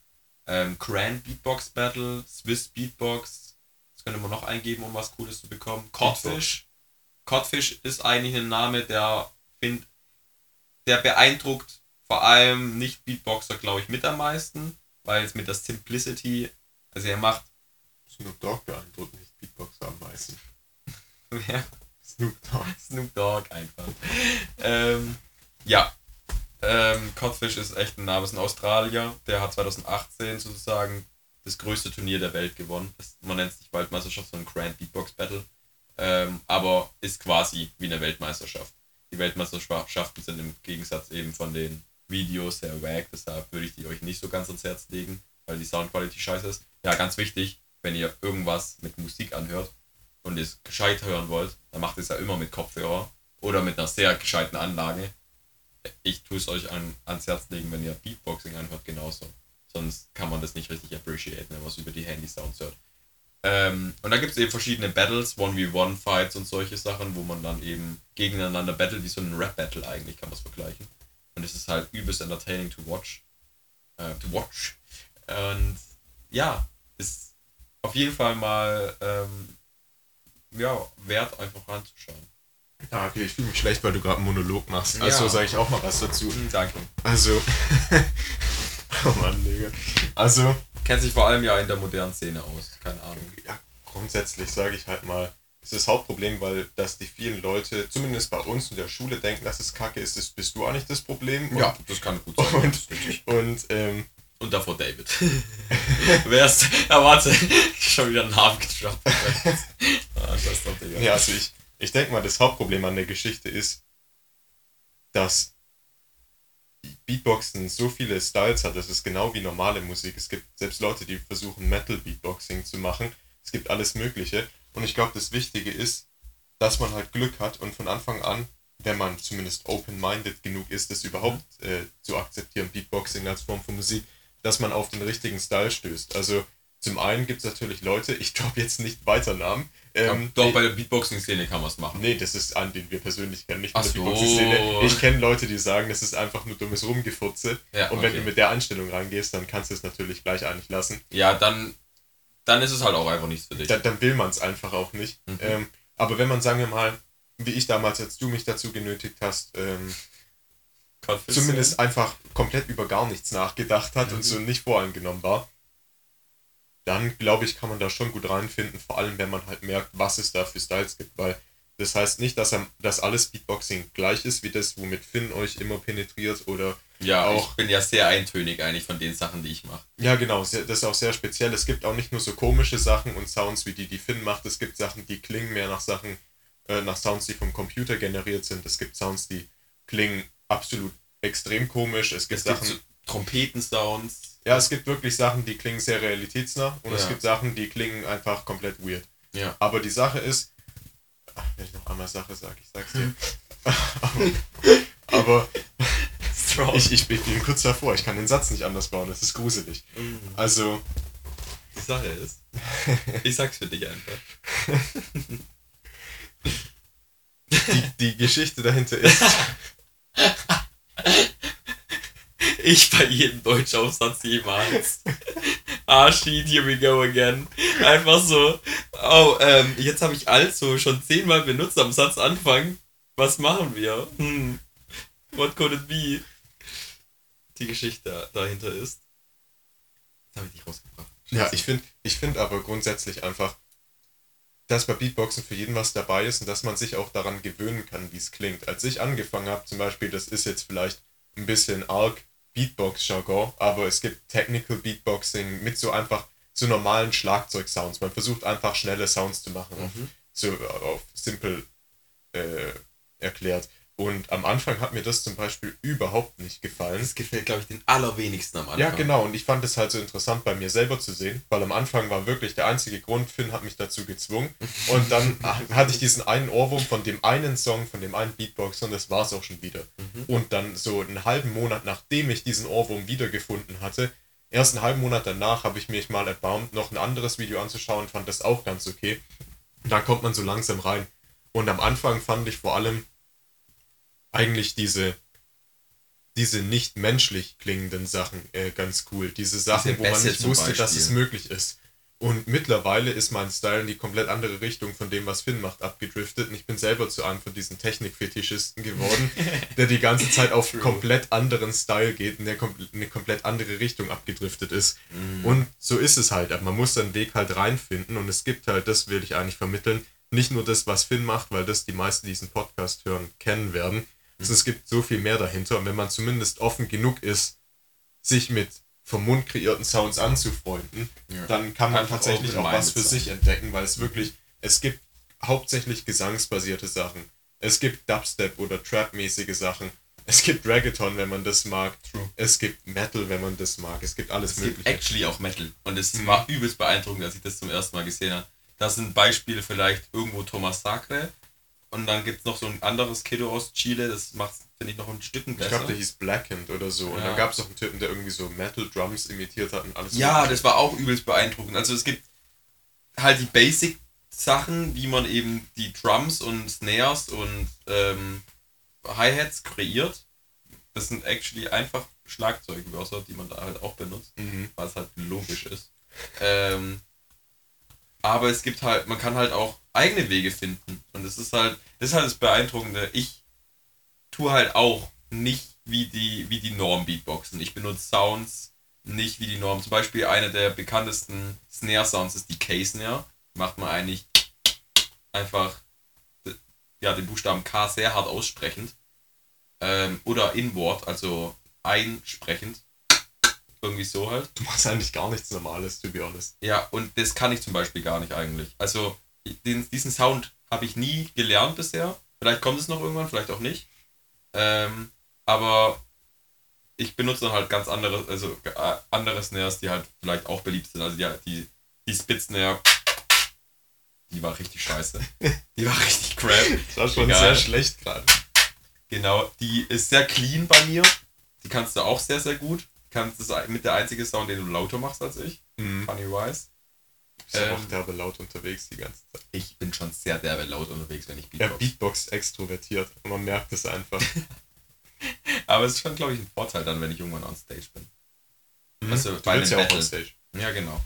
ähm, Grand Beatbox Battle, Swiss Beatbox. Das könnte man noch eingeben, um was Cooles zu bekommen. Codfish. Codfish ist eigentlich ein Name, der find, der beeindruckt vor allem nicht Beatboxer, glaube ich, mit am meisten, weil es mit der Simplicity, also er macht, Snoop Dogg beeindruckt nicht Beatboxer am meisten. ja, Snoop Dogg. Snoop Dogg einfach. ähm, ja, ähm, Codfish ist echt ein Name, ist ein Australier, der hat 2018 sozusagen das größte Turnier der Welt gewonnen. Das, man nennt es nicht Waldmeisterschaft, sondern Grand Beatbox Battle. Ähm, aber ist quasi wie eine Weltmeisterschaft. Die Weltmeisterschaften sind im Gegensatz eben von den Videos sehr wack, deshalb würde ich die euch nicht so ganz ans Herz legen, weil die Soundquality scheiße ist. Ja, ganz wichtig, wenn ihr irgendwas mit Musik anhört und es gescheit hören wollt, dann macht es ja immer mit Kopfhörer oder mit einer sehr gescheiten Anlage. Ich tue es euch an, ans Herz legen, wenn ihr Beatboxing anhört, genauso. Sonst kann man das nicht richtig appreciaten, wenn man es über die Handy-Sounds hört. Ähm, und da gibt es eben verschiedene Battles, 1v1-Fights und solche Sachen, wo man dann eben gegeneinander battelt, wie so ein Rap-Battle eigentlich, kann man es vergleichen. Und es ist halt übelst entertaining to watch. Äh, to watch. Und ja, ist auf jeden Fall mal ähm, ja, wert, einfach ranzuschauen. Ah, okay, ich fühle mich schlecht, weil du gerade einen Monolog machst. Also Ja. sage ich auch mal was dazu. Hm, danke. Also. oh Mann, Digga. Also, Kennt sich vor allem ja in der modernen Szene aus, keine Ahnung. ja, grundsätzlich sage ich halt mal, es ist das Hauptproblem, weil dass die vielen Leute, zumindest bei uns in der Schule, denken, dass es kacke ist, das bist du auch nicht das Problem. Ja, das kann gut sein. Und, ist und ähm, Und davor David. Wer ist. Ja, warte. Schon wieder einen Namen gedroppt. ah, ist ja, also ich, ich denke mal, das Hauptproblem an der Geschichte ist, dass Beatboxen so viele Styles hat, das ist genau wie normale Musik. Es gibt selbst Leute, die versuchen Metal Beatboxing zu machen. Es gibt alles Mögliche. Und ich glaube, das Wichtige ist, dass man halt Glück hat und von Anfang an, wenn man zumindest open-minded genug ist, das überhaupt äh, zu akzeptieren, Beatboxing als Form von Musik, dass man auf den richtigen Style stößt. Also zum einen gibt es natürlich Leute, ich glaube jetzt nicht weiter Namen. Ähm, Doch, bei der Beatboxing-Szene kann man es machen. Nee, das ist ein, den wir persönlich kennen, nicht Ach so. Beatboxing-Szene. Ich kenne Leute, die sagen, das ist einfach nur dummes Rumgefutze. Ja, Und wenn okay. du mit der Einstellung reingehst, dann kannst du es natürlich gleich eigentlich lassen. Ja, dann, dann ist es halt auch einfach nichts für dich. Dann, dann will man es einfach auch nicht. Mhm. Ähm, aber wenn man, sagen wir mal, wie ich damals, als du mich dazu genötigt hast, ähm, zumindest einfach komplett über gar nichts nachgedacht hat Mhm. und so nicht voreingenommen war, dann glaube ich, kann man da schon gut reinfinden, vor allem wenn man halt merkt, was es da für Styles gibt, weil das heißt nicht, dass, er, dass alles Beatboxing gleich ist, wie das, womit Finn euch immer penetriert oder Ja, auch- ich bin ja sehr eintönig eigentlich von den Sachen, die ich mache. ja genau, das ist auch sehr speziell. Es gibt auch nicht nur so komische Sachen und Sounds, wie die, die Finn macht, es gibt Sachen, die klingen mehr nach Sachen, äh, nach Sounds, die vom Computer generiert sind. Es gibt Sounds, die klingen absolut extrem komisch. Es gibt Es gibt Sachen, Trompeten-Sounds. Ja, es gibt wirklich Sachen, die klingen sehr realitätsnah und es Ja. gibt Sachen, die klingen einfach komplett weird. Ja. Aber die Sache ist, ach, wenn ich noch einmal Sache sage, ich sag's dir. aber Strong. ich, ich, ich bin kurz davor, ich kann den Satz nicht anders bauen, das ist gruselig. Also, Die Sache ist, ich sag's für dich einfach. Die, die Geschichte dahinter ist, Ich bei jedem Deutschaufsatz jemals. Ah, shit, here we go again. Einfach so. Oh, ähm, jetzt habe ich also schon zehnmal benutzt am Satz anfangen. Was machen wir? Hm. What could it be? Die Geschichte dahinter ist. Jetzt habe ich dich rausgebracht. ja, ich finde ich find aber grundsätzlich einfach, dass bei Beatboxen für jeden was dabei ist und dass man sich auch daran gewöhnen kann, wie es klingt. Als ich angefangen habe, zum Beispiel, das ist jetzt vielleicht ein bisschen arg Beatbox-Jargon, aber es gibt Technical Beatboxing mit so einfach so normalen Schlagzeug-Sounds. Man versucht einfach schnelle Sounds zu machen, auf, so auf simpel äh, erklärt. Und am Anfang hat mir das zum Beispiel überhaupt nicht gefallen. Das gefällt, glaube ich, den allerwenigsten am Anfang. Ja, genau. Und ich fand es halt so interessant bei mir selber zu sehen, weil am Anfang war wirklich der einzige Grund, Finn hat mich dazu gezwungen. Und dann hatte ich diesen einen Ohrwurm von dem einen Song, von dem einen Beatbox und das war es auch schon wieder. Und dann so einen halben Monat, nachdem ich diesen Ohrwurm wiedergefunden hatte, erst einen halben Monat danach habe ich mich mal erbarmt, noch ein anderes Video anzuschauen, fand das auch ganz okay. Dann kommt man so langsam rein. Und am Anfang fand ich vor allem eigentlich diese diese nicht menschlich klingenden Sachen äh, ganz cool. Diese Sachen, wo man nicht wusste, dass es Beispiel. möglich ist. Und mittlerweile ist mein Style in die komplett andere Richtung von dem, was Finn macht, abgedriftet. Und ich bin selber zu einem von diesen Technikfetischisten geworden, der die ganze Zeit auf komplett anderen Style geht und der kom eine komplett andere Richtung abgedriftet ist. Mhm. Und so ist es halt. Aber man muss seinen Weg halt reinfinden. Und es gibt halt, das will ich eigentlich vermitteln, nicht nur das, was Finn macht, weil das die meisten, die diesen Podcast hören, kennen werden. Sondern Es gibt so viel mehr dahinter. Und wenn man zumindest offen genug ist, sich mit vom Mund kreierten Sounds anzufreunden, Ja. dann kann man Einfach tatsächlich auch was für open-minded sich entdecken, weil es wirklich, es gibt hauptsächlich gesangsbasierte Sachen. Es gibt Dubstep oder Trap-mäßige Sachen. Es gibt Reggaeton, wenn man das mag. Es gibt Metal, wenn man das mag. Es gibt alles Es gibt Mögliche. actually auch Metal. Und es Mhm. war übelst beeindruckend, als ich das zum ersten Mal gesehen habe. Das sind Beispiele vielleicht irgendwo Thomas Sacre. Und dann gibt es noch so ein anderes Kiddo aus Chile, das macht, finde ich, noch ein Stück Ich besser. glaube, der hieß Blackened oder so. Und Ja. dann gab es auch einen Typen, der irgendwie so Metal-Drums imitiert hat und alles. Ja, Mögliche. das war auch übelst beeindruckend. Also es gibt halt die Basic-Sachen, wie man eben die Drums und Snares und ähm, Hi-Hats kreiert. Das sind actually einfach Schlagzeugwörter, die man da halt auch benutzt, Mhm. es halt logisch ist. Ähm, aber es gibt halt, man kann halt auch eigene Wege finden. Und das ist halt, das ist halt das Beeindruckende. Ich tue halt auch nicht wie die, wie die Norm Beatboxen. Ich benutze Sounds nicht wie die Norm. Zum Beispiel einer der bekanntesten Snare-Sounds ist die K-Snare. Macht man eigentlich einfach ja, den Buchstaben K sehr hart aussprechend. Ähm, oder inward, also einsprechend. Irgendwie so halt. Du machst eigentlich gar nichts Normales, to be honest. Ja, und das kann ich zum Beispiel gar nicht eigentlich. Also den, diesen Sound habe ich nie gelernt bisher. Vielleicht kommt es noch irgendwann, vielleicht auch nicht. Ähm, aber ich benutze dann halt ganz andere, also äh, andere Snares, die halt vielleicht auch beliebt sind. Also die, die, die Spit-Snare, die war richtig scheiße. Die war richtig crap. Das war schon Egal. sehr schlecht gerade. Genau, die ist sehr clean bei mir. Die kannst du auch sehr, sehr gut. Kannst das mit der einzige Sound, den du lauter machst als ich. Mhm. Funny wise. Ist ja Ähm, auch derbe laut unterwegs die ganze Zeit. Ich bin schon sehr derbe laut unterwegs, wenn ich Beatbox. Beatbox extrovertiert. Und man merkt es einfach. Aber es ist schon, glaube ich, ein Vorteil dann, wenn ich irgendwann on stage bin. Also, du bei einem ja auch on stage. Ja, genau.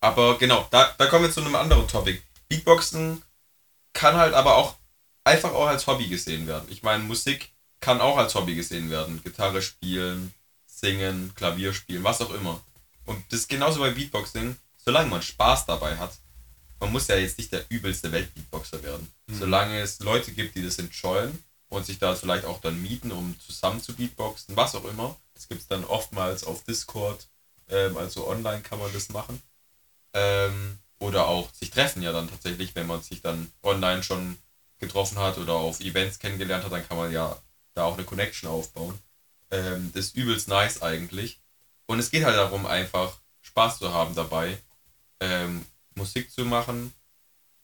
Aber genau, da, da kommen wir zu einem anderen Topic. Beatboxen kann halt aber auch einfach auch als Hobby gesehen werden. Ich meine, Musik kann auch als Hobby gesehen werden. Gitarre spielen, singen, Klavier spielen, was auch immer. Und das ist genauso bei Beatboxing, solange man Spaß dabei hat. Man muss ja jetzt nicht der übelste Weltbeatboxer werden. Solange es Leute gibt, die das enjoyen und sich da vielleicht auch dann mieten, um zusammen zu Beatboxen, was auch immer. Das gibt es dann oftmals auf Discord, ähm, also online kann man das machen. Ähm, oder auch sich treffen ja dann tatsächlich, wenn man sich dann online schon getroffen hat oder auf Events kennengelernt hat, dann kann man ja da auch eine Connection aufbauen. Ähm, das ist übelst nice eigentlich. Und es geht halt darum, einfach Spaß zu haben dabei, ähm, Musik zu machen.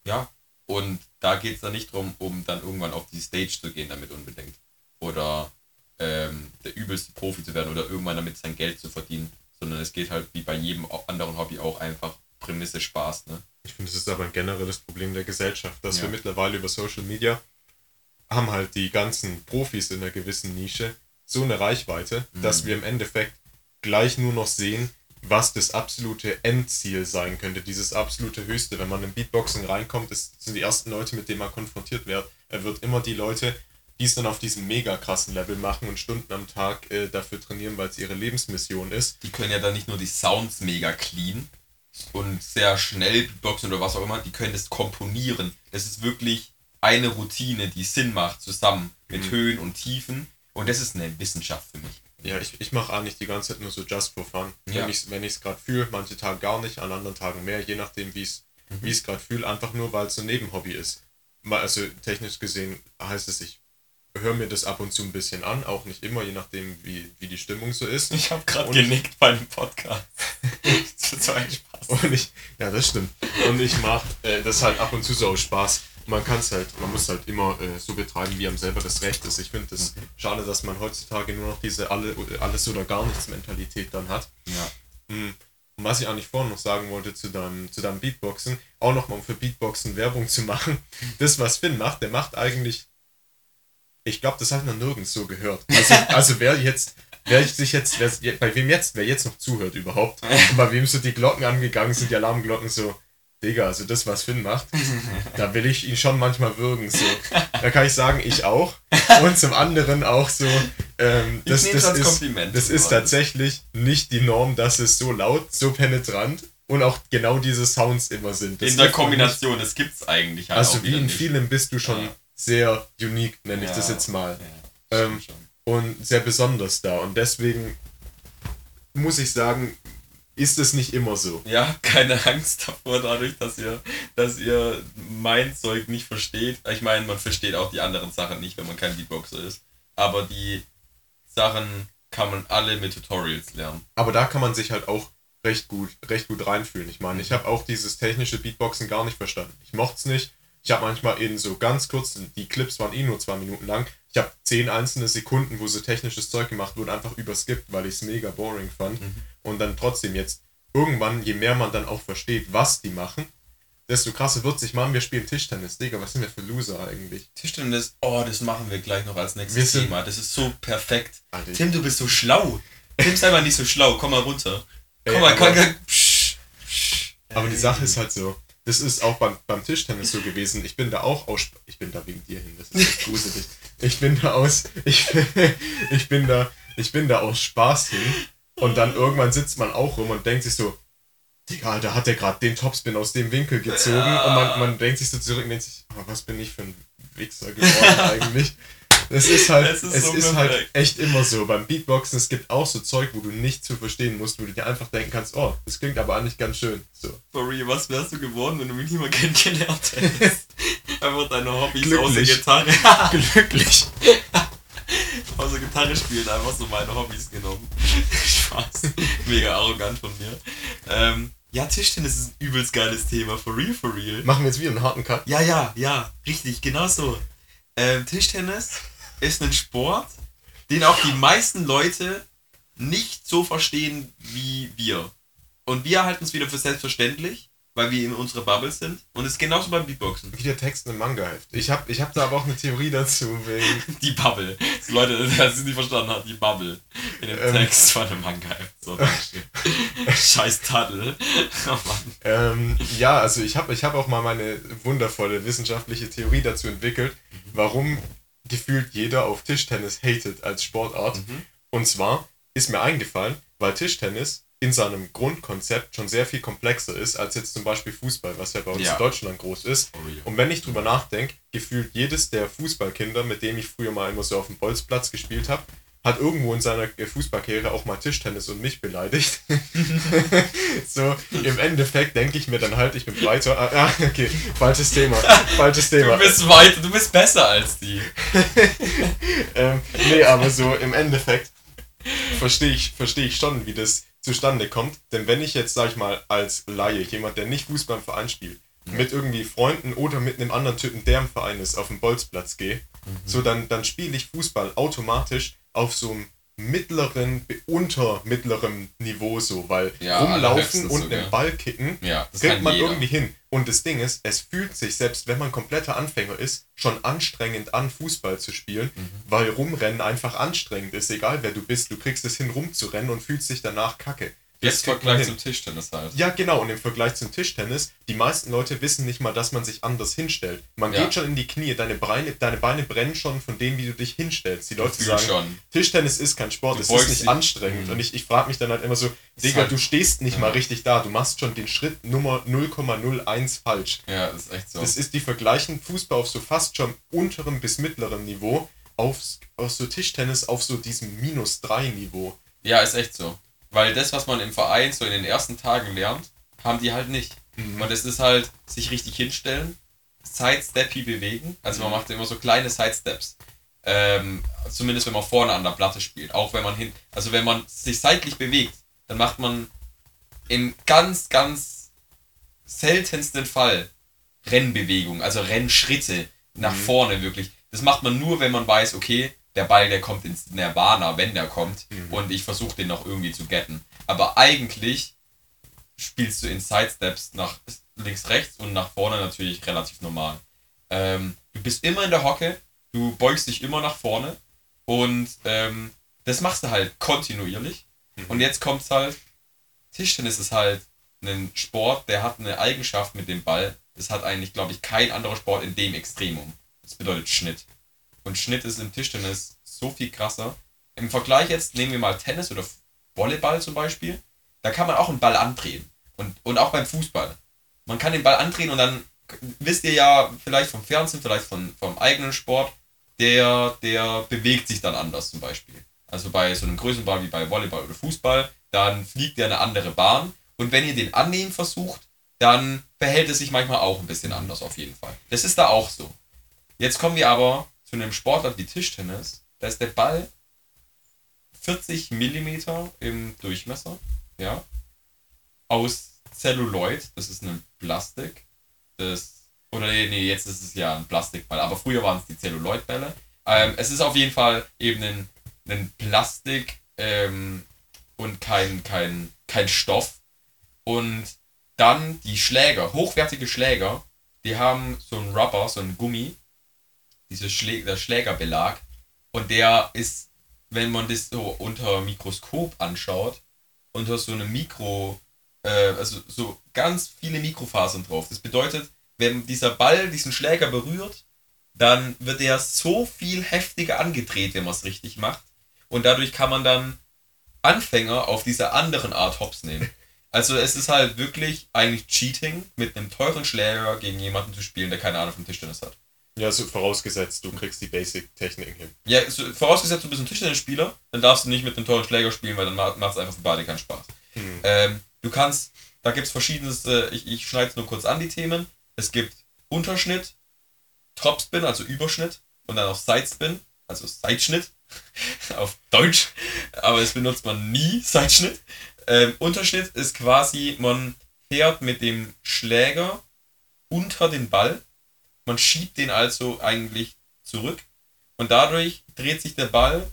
Ja. Und da geht es dann nicht darum, um dann irgendwann auf die Stage zu gehen damit unbedingt. Oder ähm, der übelste Profi zu werden oder irgendwann damit sein Geld zu verdienen. Sondern es geht halt wie bei jedem anderen Hobby auch einfach Prämisse Spaß, ne? Ich finde, das ist aber ein generelles Problem der Gesellschaft, dass Ja. wir mittlerweile über Social Media haben halt die ganzen Profis in einer gewissen Nische so eine Reichweite, Mhm. dass wir im Endeffekt gleich nur noch sehen, was das absolute Endziel sein könnte, dieses absolute Höchste. Wenn man in Beatboxing reinkommt, das sind die ersten Leute, mit denen man konfrontiert wird. Er wird immer die Leute, die es dann auf diesem mega krassen Level machen und Stunden am Tag äh, dafür trainieren, weil es ihre Lebensmission ist. Die können ja dann nicht nur die Sounds mega clean und sehr schnell Beatboxen oder was auch immer, die können das komponieren. Das ist wirklich eine Routine, die Sinn macht, zusammen mit Mhm. Höhen und Tiefen. Und das ist eine Wissenschaft für mich. Ja, ich, ich mache eigentlich die ganze Zeit nur so just for fun. Ja. Wenn ich es wenn ich's gerade fühle, manche Tage gar nicht, an anderen Tagen mehr, je nachdem, wie es Mhm. wie ich es gerade fühle, einfach nur, weil es so ein Nebenhobby ist. Also technisch gesehen heißt es, ich höre mir das ab und zu ein bisschen an, auch nicht immer, je nachdem, wie, wie die Stimmung so ist. Ich habe gerade genickt beim Podcast. das war ein Spaß. Und ich, ja, das stimmt. Und ich mache äh, das halt ab und zu so aus Spaß. Man kann es halt, man muss halt immer äh, so betreiben, wie einem selber das Recht ist. Ich finde es Mhm. schade, dass man heutzutage nur noch diese alle, alles oder gar nichts Mentalität dann hat. Ja. Mm. Und was ich eigentlich vorhin noch sagen wollte zu deinem, zu deinem Beatboxen, auch nochmal um für Beatboxen Werbung zu machen. Das, was Finn macht, der macht eigentlich, ich glaube, das hat man nirgends so gehört. Also, also wer jetzt, wer sich jetzt, wer, bei wem jetzt, wer jetzt noch zuhört überhaupt, und bei wem so die Glocken angegangen sind, die Alarmglocken so, Digga, also das, was Finn macht, da will ich ihn schon manchmal würgen. So. Da kann ich sagen, ich auch. Und zum anderen auch so, ähm, das, das, ist, das ist tatsächlich nicht die Norm, dass es so laut, so penetrant und auch genau diese Sounds immer sind. Das In der. Kombination, das gibt's eigentlich halt Also wie in nicht. vielen bist du schon Ja. sehr unique, nenne ich Ja, das jetzt mal. Ja, Ähm. Und sehr besonders da. Und deswegen muss ich sagen, ist es nicht immer so. Ja, keine Angst davor, dadurch, dass ihr, dass ihr mein Zeug nicht versteht. Ich meine, man versteht auch die anderen Sachen nicht, wenn man kein Beatboxer ist. Aber die Sachen kann man alle mit Tutorials lernen. Aber da kann man sich halt auch recht gut, recht gut reinfühlen. Ich meine, ich habe auch dieses technische Beatboxen gar nicht verstanden. Ich mochte es nicht. Ich habe manchmal in so ganz kurz, die Clips waren eh nur zwei Minuten lang, ich habe zehn einzelne Sekunden, wo so technisches Zeug gemacht wurde, einfach überskippt, weil ich es mega boring fand. Und dann trotzdem jetzt, irgendwann, je mehr man dann auch versteht, was die machen, desto krasser wird sich, Mann, wir spielen Tischtennis. Digga, was sind wir für Loser eigentlich? Tischtennis, oh, das machen wir gleich noch als nächstes sind- Thema. Das ist so perfekt. Alter, Tim, du bist so schlau. Tim ist einfach nicht so schlau. Komm mal runter. Komm Ey, mal, komm, aber- komm. Psch, psch. Aber die Sache ist halt so, das ist auch beim, beim Tischtennis so gewesen. Ich bin da auch aus. Ich bin da wegen dir hin, das ist gruselig. Ich bin da aus. Ich, ich bin da. Ich bin da aus Spaß hin. Und dann irgendwann sitzt man auch rum und denkt sich so, Digga, da hat er gerade den Topspin aus dem Winkel gezogen. Ja. Und man, man denkt sich so zurück und denkt sich, oh, was bin ich für ein Wichser geworden eigentlich? Das ist halt, Es ist es so ist halt perfekt. echt immer so. Beim Beatboxen, es gibt auch so Zeug, wo du nicht zu verstehen musst, wo du dir einfach denken kannst, oh, das klingt aber eigentlich ganz schön. So. For real, was wärst du geworden, wenn du mich nicht mal kennengelernt hättest? Einfach deine Hobbys außer. Gitarre. Glücklich. außer Gitarre spielen, einfach so meine Hobbys genommen. Spaß. Mega arrogant von mir. Ähm, ja, Tischtennis ist ein übelst geiles Thema. For real, for real. Machen wir jetzt wieder einen harten Cut. Ja, ja, ja, richtig, genau so. Ähm, Tischtennis ist ein Sport, den auch die meisten Leute nicht so verstehen wie wir. Und wir halten es wieder für selbstverständlich, weil wir in unserer Bubble sind. Und es ist genauso beim Beatboxen. Wie der Text im Manga-Heft. Ich habe ich hab da aber auch eine Theorie dazu, wegen. Die Bubble. So Leute, wer es nicht verstanden hat, die Bubble. In dem Ähm. Text von dem Manga. So. Scheiß Taddel. Oh. Ähm, ja, also ich habe ich hab auch mal meine wundervolle wissenschaftliche Theorie dazu entwickelt, warum gefühlt jeder auf Tischtennis hatet als Sportart. Mhm. Und zwar ist mir eingefallen, weil Tischtennis in seinem Grundkonzept schon sehr viel komplexer ist als jetzt zum Beispiel Fußball, was ja bei uns Ja. in Deutschland groß ist. Real. Und wenn ich drüber nachdenke, gefühlt jedes der Fußballkinder, mit dem ich früher mal immer so auf dem Bolzplatz gespielt habe, hat irgendwo in seiner Fußballkarriere auch mal Tischtennis und mich beleidigt. so, im Endeffekt denke ich mir dann halt, ich bin breiter. Ah, ah, okay, falsches Thema. Falsches Du Thema. bist weiter, du bist besser als die. ähm, nee, aber so im Endeffekt verstehe ich, versteh ich schon, wie das zustande kommt. Denn wenn ich jetzt, sag ich mal, als Laie, jemand, der nicht Fußball im Verein spielt, mit irgendwie Freunden oder mit einem anderen Typen, der im Verein ist, auf den Bolzplatz gehe, so dann, dann spiele ich Fußball automatisch auf so einem mittleren, unter mittlerem Niveau so, weil Ja, rumlaufen und sogar. den Ball kicken, Ja, kriegt man jeder. irgendwie hin. Und das Ding ist, es fühlt sich, selbst wenn man kompletter Anfänger ist, schon anstrengend an, Fußball zu spielen, Mhm. weil Rumrennen einfach anstrengend ist. Egal wer du bist, du kriegst es hin, rumzurennen und fühlst dich danach kacke. Jetzt man Vergleich zum Tischtennis halt. Ja, genau. Und im Vergleich zum Tischtennis, die meisten Leute wissen nicht mal, dass man sich anders hinstellt. Man Ja. geht schon in die Knie, deine Beine, deine Beine brennen schon von dem, wie du dich hinstellst. Die Leute sagen, schon. Tischtennis ist kein Sport, Du es ist nicht dich. anstrengend. Mhm. Und ich, ich frage mich dann halt immer so, Digga, halt- du stehst nicht Ja. mal richtig da, du machst schon den Schritt Nummer 0,01 falsch. Ja, das ist echt so. Das ist die vergleichen Fußball auf so fast schon unterem bis mittlerem Niveau, aufs, auf so Tischtennis auf so diesem Minus 3 Niveau. Ja, ist echt so. Weil das, was man im Verein so in den ersten Tagen lernt, haben die halt nicht. Mhm. Und es ist halt, sich richtig hinstellen, Sidesteppy bewegen. Also man macht immer so kleine Sidesteps. Ähm, zumindest wenn man vorne an der Platte spielt. Auch wenn man hin, also wenn man sich seitlich bewegt, dann macht man im ganz, ganz seltensten Fall Rennbewegung, also Rennschritte nach Mhm. vorne wirklich. Das macht man nur, wenn man weiß, okay, der Ball, der kommt ins Nirvana, wenn der kommt, Mhm. und ich versuche den noch irgendwie zu getten. Aber eigentlich spielst du in Sidesteps nach links, rechts und nach vorne natürlich relativ normal. Ähm, du bist immer in der Hocke, du beugst dich immer nach vorne und ähm, das machst du halt kontinuierlich. Und jetzt kommt's halt, Tischtennis ist halt ein Sport, der hat eine Eigenschaft mit dem Ball. Das hat eigentlich, glaube ich, kein anderer Sport in dem Extremum. Das bedeutet Schnitt. Und Schnitt ist im Tischtennis so viel krasser. Im Vergleich jetzt nehmen wir mal Tennis oder Volleyball zum Beispiel. Da kann man auch einen Ball andrehen. Und, und auch beim Fußball. Man kann den Ball andrehen und dann wisst ihr ja vielleicht vom Fernsehen, vielleicht von, vom eigenen Sport, der, der bewegt sich dann anders zum Beispiel. Also bei so einem größeren Ball wie bei Volleyball oder Fußball, dann fliegt der eine andere Bahn. Und wenn ihr den annehmen versucht, dann verhält es sich manchmal auch ein bisschen anders auf jeden Fall. Das ist da auch so. Jetzt kommen wir aber zu einem Sportart wie Tischtennis. Da ist der Ball 40 Millimeter im Durchmesser, ja, aus Celluloid, das ist ein Plastik, das, oder nee, jetzt ist es ja ein Plastikball, aber früher waren es die Celluloidbälle. Ähm, es ist auf jeden Fall eben ein, ein Plastik ähm, und kein, kein, kein Stoff. Und dann die Schläger, hochwertige Schläger, die haben so einen Rubber, so einen Gummi, dieses Schlä der Schlägerbelag. Und der ist, wenn man das so unter Mikroskop anschaut, unter so einem Mikro, äh, also so ganz viele Mikrofasern drauf. Das bedeutet, wenn dieser Ball diesen Schläger berührt, dann wird er so viel heftiger angedreht, wenn man es richtig macht. Und dadurch kann man dann Anfänger auf dieser anderen Art Hops nehmen. Also es ist halt wirklich eigentlich Cheating, mit einem teuren Schläger gegen jemanden zu spielen, der keine Ahnung vom Tischtennis hat. Ja, so vorausgesetzt, du kriegst die Basic-Techniken hin. Ja, so, vorausgesetzt du bist ein Tischtennisspieler, dann darfst du nicht mit einem teuren Schläger spielen, weil dann macht es einfach für beide keinen Spaß. Mhm. Ähm, du kannst, da gibt es verschiedenes, äh, ich, ich schneide es nur kurz an, die Themen. Es gibt Unterschnitt, Topspin, also Überschnitt, und dann auch Sidespin, also Seitschnitt, auf Deutsch, aber das benutzt man nie, Seitschnitt. Ähm, Unterschnitt ist quasi, man fährt mit dem Schläger unter den Ball, man schiebt den also eigentlich zurück und dadurch dreht sich der Ball,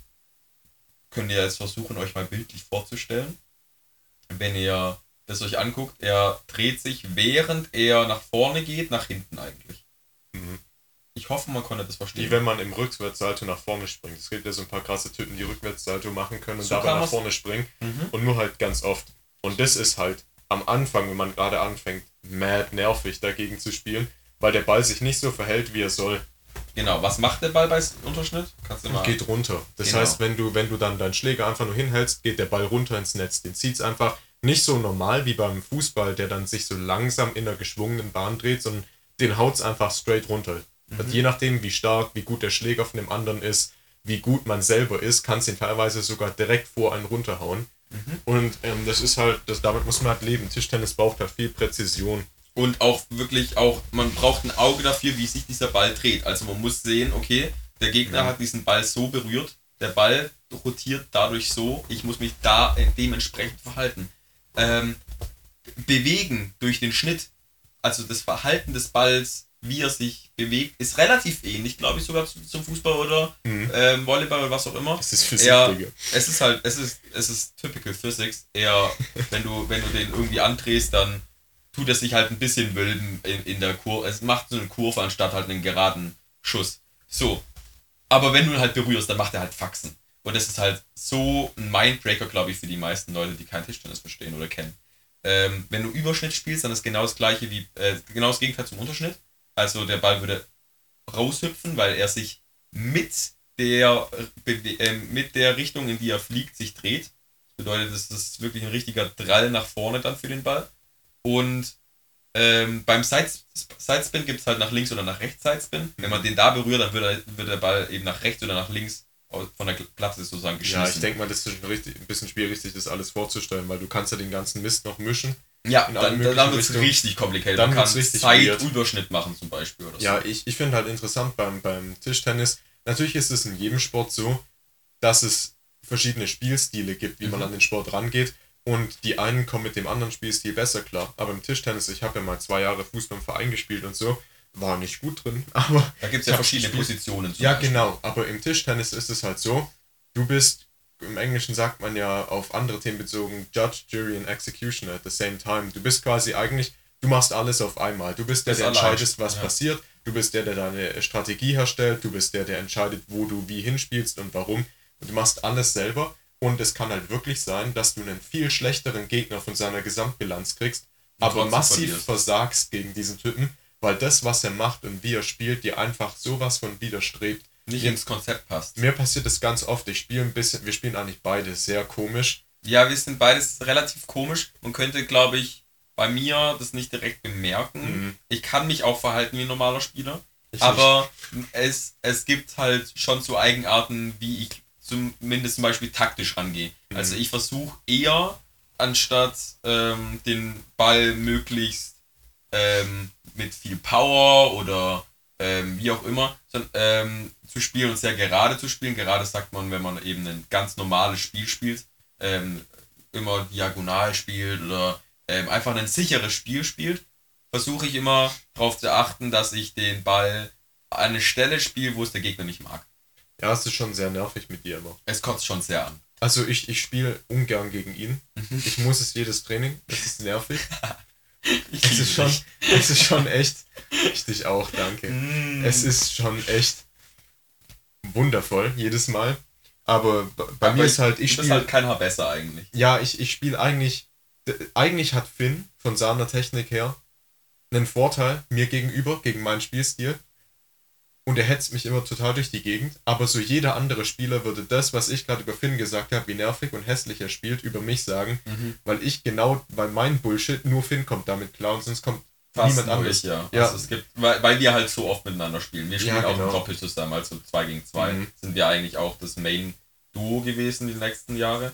könnt ihr jetzt versuchen, euch mal bildlich vorzustellen, wenn ihr das euch anguckt, er dreht sich, während er nach vorne geht, nach hinten eigentlich. Mhm. Ich hoffe, man konnte das verstehen. Wie wenn man im Rückwärtssalto nach vorne springt. Es gibt ja so ein paar krasse Typen, die Rückwärtssalto machen können und So dabei nach vorne springen. Mhm. Und nur halt ganz oft. Und das ist halt am Anfang, wenn man gerade anfängt, mad nervig dagegen zu spielen, weil der Ball sich nicht so verhält, wie er soll. Genau, was macht der Ball bei Unterschnitt? Kannst du mal. Geht runter. Das Genau. heißt, wenn du, wenn du dann deinen Schläger einfach nur hinhältst, geht der Ball runter ins Netz. Den zieht's einfach nicht so normal wie beim Fußball, der dann sich so langsam in einer geschwungenen Bahn dreht, sondern den haut's einfach straight runter. Mhm. Also je nachdem, wie stark, wie gut der Schläger von dem anderen ist, wie gut man selber ist, kann's ihn teilweise sogar direkt vor einen runterhauen. Mhm. Und ähm, das ist halt, das, damit muss man halt leben. Tischtennis braucht halt viel Präzision. Und auch wirklich auch, man braucht ein Auge dafür, wie sich dieser Ball dreht. Also man muss sehen, okay, der Gegner Mhm. hat diesen Ball so berührt, der Ball rotiert dadurch so, ich muss mich da äh, dementsprechend verhalten. Ähm, bewegen durch den Schnitt, also das Verhalten des Balls wie er sich bewegt, ist relativ ähnlich, glaube ich, sogar zum Fußball oder Mhm. ähm, Volleyball oder was auch immer. Das ist Physik, Ja. Digga. Es ist halt, es ist, es ist typical Physics. Eher, wenn du, wenn du den irgendwie andrehst, dann tut es sich halt ein bisschen wölben in, in der Kurve. Es macht so eine Kurve anstatt halt einen geraden Schuss. So. Aber wenn du ihn halt berührst, dann macht er halt Faxen. Und das ist halt so ein Mindbreaker, glaube ich, für die meisten Leute, die kein Tischtennis verstehen oder kennen. Ähm, wenn du Überschnitt spielst, dann ist genau das gleiche wie, äh, genau das Gegenteil zum Unterschnitt. Also der Ball würde raushüpfen, weil er sich mit der, äh, mit der Richtung, in die er fliegt, sich dreht. Das bedeutet, das ist wirklich ein richtiger Drall nach vorne dann für den Ball. Und ähm, beim Side Sidespin gibt es halt nach links oder nach rechts Sidespin. Wenn man den da berührt, dann wird, er, wird der Ball eben nach rechts oder nach links von der Platte sozusagen geschmissen. Ja, ich denke mal, das ist schon richtig, ein bisschen schwierig, sich das alles vorzustellen, weil du kannst ja den ganzen Mist noch mischen. ja, dann, dann, wird es richtig complicated. Dann Man kann wird's richtig weird. Zeitüberschnitt machen zum Beispiel oder so. Ja, ich, ich finde halt interessant beim, beim Tischtennis, natürlich ist es in jedem Sport so, dass es verschiedene Spielstile gibt, wie man Mhm. an den Sport rangeht. Und die einen kommen mit dem anderen Spielstil besser klar. Aber im Tischtennis, ich habe ja mal zwei Jahre Fußball im Verein gespielt und so, war nicht gut drin. Aber Da gibt es ja verschiedene gespielt. Positionen. Ja, Beispiel. genau. Aber im Tischtennis ist es halt so, du bist, im Englischen sagt man ja auf andere Themen bezogen, Judge, Jury and Executioner at the same time. Du bist quasi eigentlich, du machst alles auf einmal. Du bist der, der allein. entscheidet, was Ja. passiert. Du bist der, der deine Strategie herstellt. Du bist der, der entscheidet, wo du wie hinspielst und warum. Und du machst alles selber. Und es kann halt wirklich sein, dass du einen viel schlechteren Gegner von seiner Gesamtbilanz kriegst, Und aber massiv verlierst. versagst gegen diesen Typen, weil das, was er macht und wie er spielt, dir einfach sowas von widerstrebt. Nicht Mir- ins Konzept passt. Mir passiert das ganz oft. Ich spiele ein bisschen, wir spielen eigentlich beide sehr komisch. Ja, wir sind beides relativ komisch. Man könnte, glaube ich, bei mir das nicht direkt bemerken. Mhm. Ich kann mich auch verhalten wie ein normaler Spieler. Ich aber es, es gibt halt schon so Eigenarten, wie ich zumindest zum Beispiel taktisch rangehe. Mhm. Also ich versuche eher, anstatt ähm, den Ball möglichst ähm, mit viel Power oder ähm, wie auch immer ähm, zu spielen und sehr gerade zu spielen. Gerade sagt man, wenn man eben ein ganz normales Spiel spielt, ähm, immer diagonal spielt oder ähm, einfach ein sicheres Spiel spielt, versuche ich immer darauf zu achten, dass ich den Ball an eine Stelle spiele, wo es der Gegner nicht mag. Ja, es ist schon sehr nervig mit dir immer. Es kotzt schon sehr an. Also ich, ich spiele ungern gegen ihn. Mhm. Ich muss es jedes Training. Das ist nervig. Ich Es ist schon, dich. es ist schon echt. Ich dich auch, danke. Mm. Es ist schon echt wundervoll, jedes Mal. Aber bei Aber mir ist halt, ich spiele. halt kein Haar besser eigentlich. Ja, ich, ich spiele eigentlich. Eigentlich hat Finn von seiner Technik her einen Vorteil mir gegenüber, gegen meinen Spielstil. Und er hetzt mich immer total durch die Gegend. Aber so jeder andere Spieler würde das, was ich gerade über Finn gesagt habe, wie nervig und hässlich er spielt, über mich sagen. Mhm. Weil ich genau, weil mein Bullshit, nur Finn kommt damit klar und sonst kommt Fast niemand anderes. ja. Ja. Also es gibt, weil, weil wir halt so oft miteinander spielen. Wir spielen Ja, auch genau. im Doppel zusammen, also 2 gegen 2 Mhm. sind wir eigentlich auch das Main-Duo gewesen die letzten Jahre.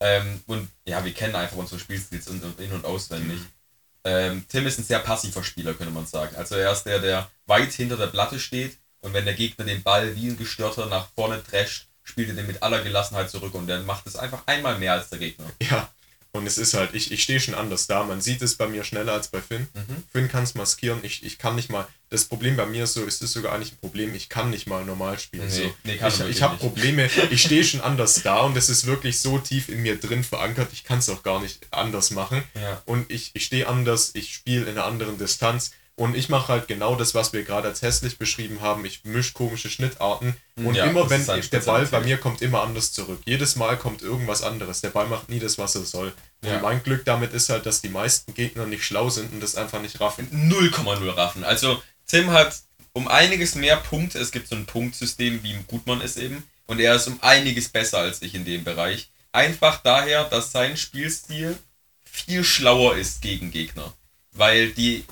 Ähm, und ja, wir kennen einfach unsere Spielstils in, in- und auswendig. Mhm. Ähm, Tim ist ein sehr passiver Spieler, könnte man sagen. Also er ist der, der weit hinter der Platte steht und wenn der Gegner den Ball wie ein Gestörter nach vorne drescht, spielt er den mit aller Gelassenheit zurück und dann macht es einfach einmal mehr als der Gegner. Ja, und es ist halt, ich, ich stehe schon anders da. Man sieht es bei mir schneller als bei Finn. Mhm. Finn kann es maskieren, ich, ich kann nicht mal. Das Problem bei mir ist so, es ist sogar eigentlich ein Problem, ich kann nicht mal normal spielen. Nee, so. nee, kann ich ich habe. Probleme, ich stehe schon anders da und es ist wirklich so tief in mir drin verankert, ich kann es auch gar nicht anders machen. Ja. Und ich, ich stehe anders, ich spiele in einer anderen Distanz. Und ich mache halt genau das, was wir gerade als hässlich beschrieben haben. Ich mische komische Schnittarten. Und Ja, immer wenn der Ball bei mir kommt immer anders zurück. Jedes Mal kommt irgendwas anderes. Der Ball macht nie das, was er soll. Ja. Und mein Glück damit ist halt, dass die meisten Gegner nicht schlau sind und das einfach nicht raffen. 0,0 raffen. Also Tim hat um einiges mehr Punkte. Es gibt so ein Punktsystem, wie gut man ist eben. Und er ist um einiges besser als ich in dem Bereich. Einfach daher, dass sein Spielstil viel schlauer ist gegen Gegner. Weil die,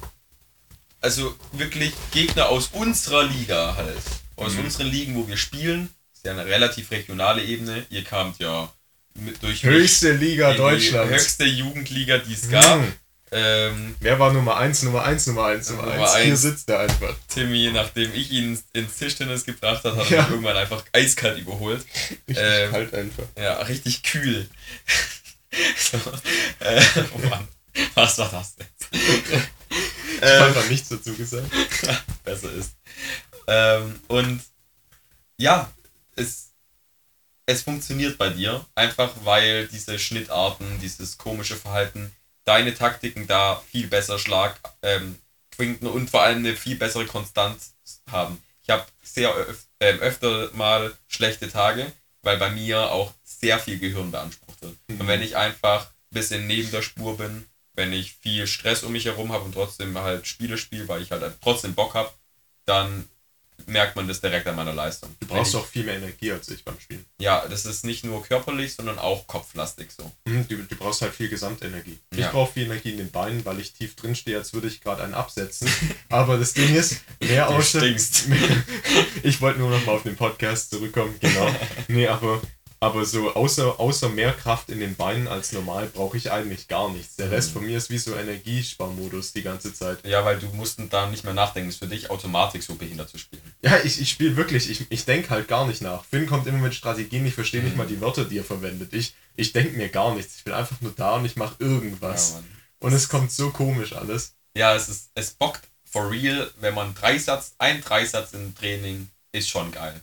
also wirklich Gegner aus unserer Liga halt, aus Mhm. unseren Ligen, wo wir spielen, ist ja eine relativ regionale Ebene. Ihr kamt ja mit durch Höchste Liga Deutschlands. höchste Jugendliga, die es gab. Hm. Ähm, Wer war Nummer 1, Nummer 1, Nummer 1, Nummer Nummer 1? Hier sitzt er einfach. Timmy, nachdem ich ihn ins Tischtennis gebracht habe, hat er Ja. mich irgendwann einfach eiskalt überholt. Richtig Ähm, kalt einfach. Ja, richtig kühl. so, äh, oh Mann, was war das denn? Ich habe einfach nichts dazu gesagt. besser ist. Ähm, und ja, es, es funktioniert bei dir, einfach weil diese Schnittarten, dieses komische Verhalten, deine Taktiken da viel besser Schlag ähm, finden und vor allem eine viel bessere Konstanz haben. Ich habe sehr öf äh, öfter mal schlechte Tage, weil bei mir auch sehr viel Gehirn beansprucht wird. Mhm. Und wenn ich einfach ein bisschen neben der Spur bin, wenn ich viel Stress um mich herum habe und trotzdem halt Spiele spiele, weil ich halt trotzdem Bock habe, dann merkt man das direkt an meiner Leistung. Du brauchst auch viel mehr Energie als ich beim Spielen. Ja, das ist nicht nur körperlich, sondern auch kopflastig so. Mhm, du, du brauchst halt viel Gesamtenergie. Ja. Ich brauche viel Energie in den Beinen, weil ich tief drin stehe, als würde ich gerade einen absetzen. Aber das Ding ist, mehr außer. ich wollte nur noch mal auf den Podcast zurückkommen, genau. Nee, aber aber so außer, außer mehr Kraft in den Beinen als normal brauche ich eigentlich gar nichts. Der Rest mhm. von mir ist wie so Energiesparmodus die ganze Zeit. Ja, weil du musst da nicht mehr nachdenken. Ist für dich Automatik so behindert zu spielen. Ja, ich, ich spiele wirklich. Ich, ich denke halt gar nicht nach. Finn kommt immer mit Strategien. Ich verstehe mhm. nicht mal die Wörter, die er verwendet. Ich, ich denke mir gar nichts. Ich bin einfach nur da und ich mache irgendwas. Ja, und es kommt so komisch alles. Ja, es ist es bockt for real, wenn man Dreisatz, ein Dreisatz im Training ist schon geil.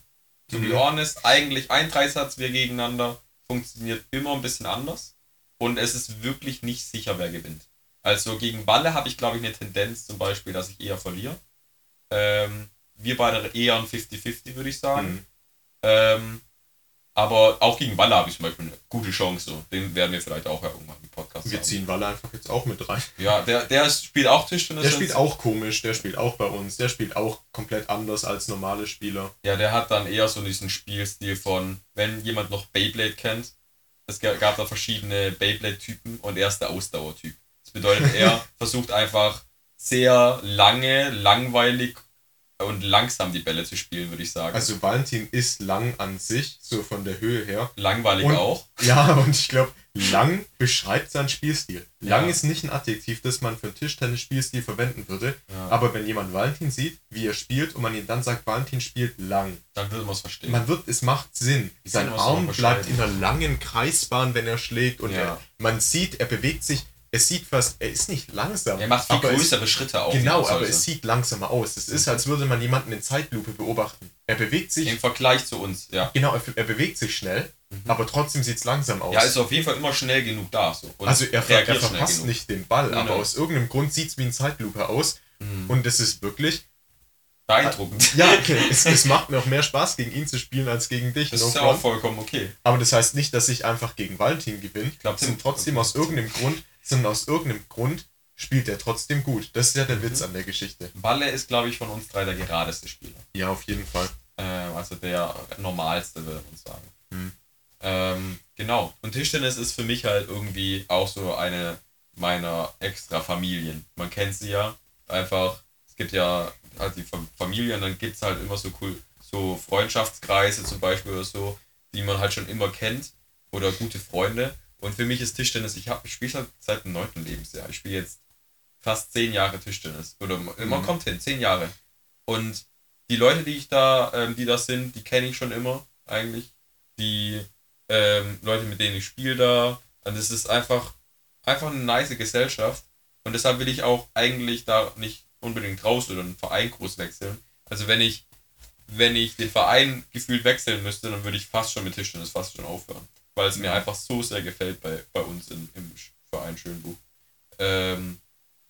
To be honest, eigentlich ein Dreisatz wir gegeneinander funktioniert immer ein bisschen anders und es ist wirklich nicht sicher, wer gewinnt. Also gegen Walle habe ich, glaube ich, eine Tendenz zum Beispiel, dass ich eher verliere. Ähm, wir beide eher ein 50-50, würde ich sagen. Mhm. Ähm, aber auch gegen Walle habe ich zum Beispiel eine gute Chance. So. Den werden wir vielleicht auch irgendwann im Podcast Wir haben. ziehen Walle einfach jetzt auch mit rein. Ja, der, der spielt auch Tischtennis. Der spielt auch komisch, der spielt auch bei uns, der spielt auch komplett anders als normale Spieler. Ja, der hat dann eher so diesen Spielstil von, wenn jemand noch Beyblade kennt, es gab da verschiedene Beyblade-Typen und er ist der Ausdauertyp. Das bedeutet, er versucht einfach sehr lange, langweilig und langsam die Bälle zu spielen, würde ich sagen. Also Valentin ist lang an sich, so von der Höhe her. Langweilig und, auch. Ja, und ich glaube, lang beschreibt seinen Spielstil. Lang ja. ist nicht ein Adjektiv, das man für einen Tischtennis-Spielstil verwenden würde. Ja. Aber wenn jemand Valentin sieht, wie er spielt, und man ihm dann sagt, Valentin spielt lang. Dann würde man es verstehen. Man wird, es macht Sinn. Sein Arm bleibt in einer langen Kreisbahn, wenn er schlägt. Und ja. er, man sieht, er bewegt sich es sieht fast, er ist nicht langsam. Er macht viel größere es, Schritte auch. Genau, aber es sieht langsamer aus. Es ist, als würde man jemanden in Zeitlupe beobachten. Er bewegt sich. Im Vergleich zu uns, ja. Genau, er, er bewegt sich schnell, mhm. aber trotzdem sieht es langsam aus. Ja, ist auf jeden Fall immer schnell genug da. So. also er, er verpasst nicht den Ball, aber aus irgendeinem Grund sieht es wie in Zeitlupe aus. Mhm. Und es ist wirklich. Beeindruckend. Ja, okay. es, es, macht mir auch mehr Spaß, gegen ihn zu spielen, als gegen dich. Das ist ja auch vollkommen okay. Aber das heißt nicht, dass ich einfach gegen Valentin gewinne. Ich glaube, sind trotzdem aus irgendeinem Grund sondern aus irgendeinem Grund spielt er trotzdem gut. Das ist ja der mhm. Witz an der Geschichte. Balle ist, glaube ich, von uns drei der geradeste Spieler. Ja, auf jeden Fall. Äh, also der normalste, würde man sagen. Mhm. Ähm, genau. Und Tischtennis ist für mich halt irgendwie auch so eine meiner extra Familien. Man kennt sie ja einfach. Es gibt ja halt die Familien, dann gibt es halt immer so cool, so Freundschaftskreise zum Beispiel oder so, die man halt schon immer kennt. Oder gute Freunde. Und für mich ist Tischtennis, ich, ich spiele halt seit dem neunten Lebensjahr. Ich spiele jetzt fast zehn Jahre Tischtennis. Oder man mhm. kommt hin, zehn Jahre. Und die Leute, die ich da, ähm, die das sind, die kenne ich schon immer eigentlich. Die ähm, Leute, mit denen ich spiele da. Und es ist einfach, einfach eine nice Gesellschaft. Und deshalb will ich auch eigentlich da nicht unbedingt raus oder einen Verein groß wechseln. Also wenn ich, wenn ich den Verein gefühlt wechseln müsste, dann würde ich fast schon mit Tischtennis fast schon aufhören weil es mir einfach so sehr gefällt bei, bei uns in, im Verein Schönbuch. Ähm,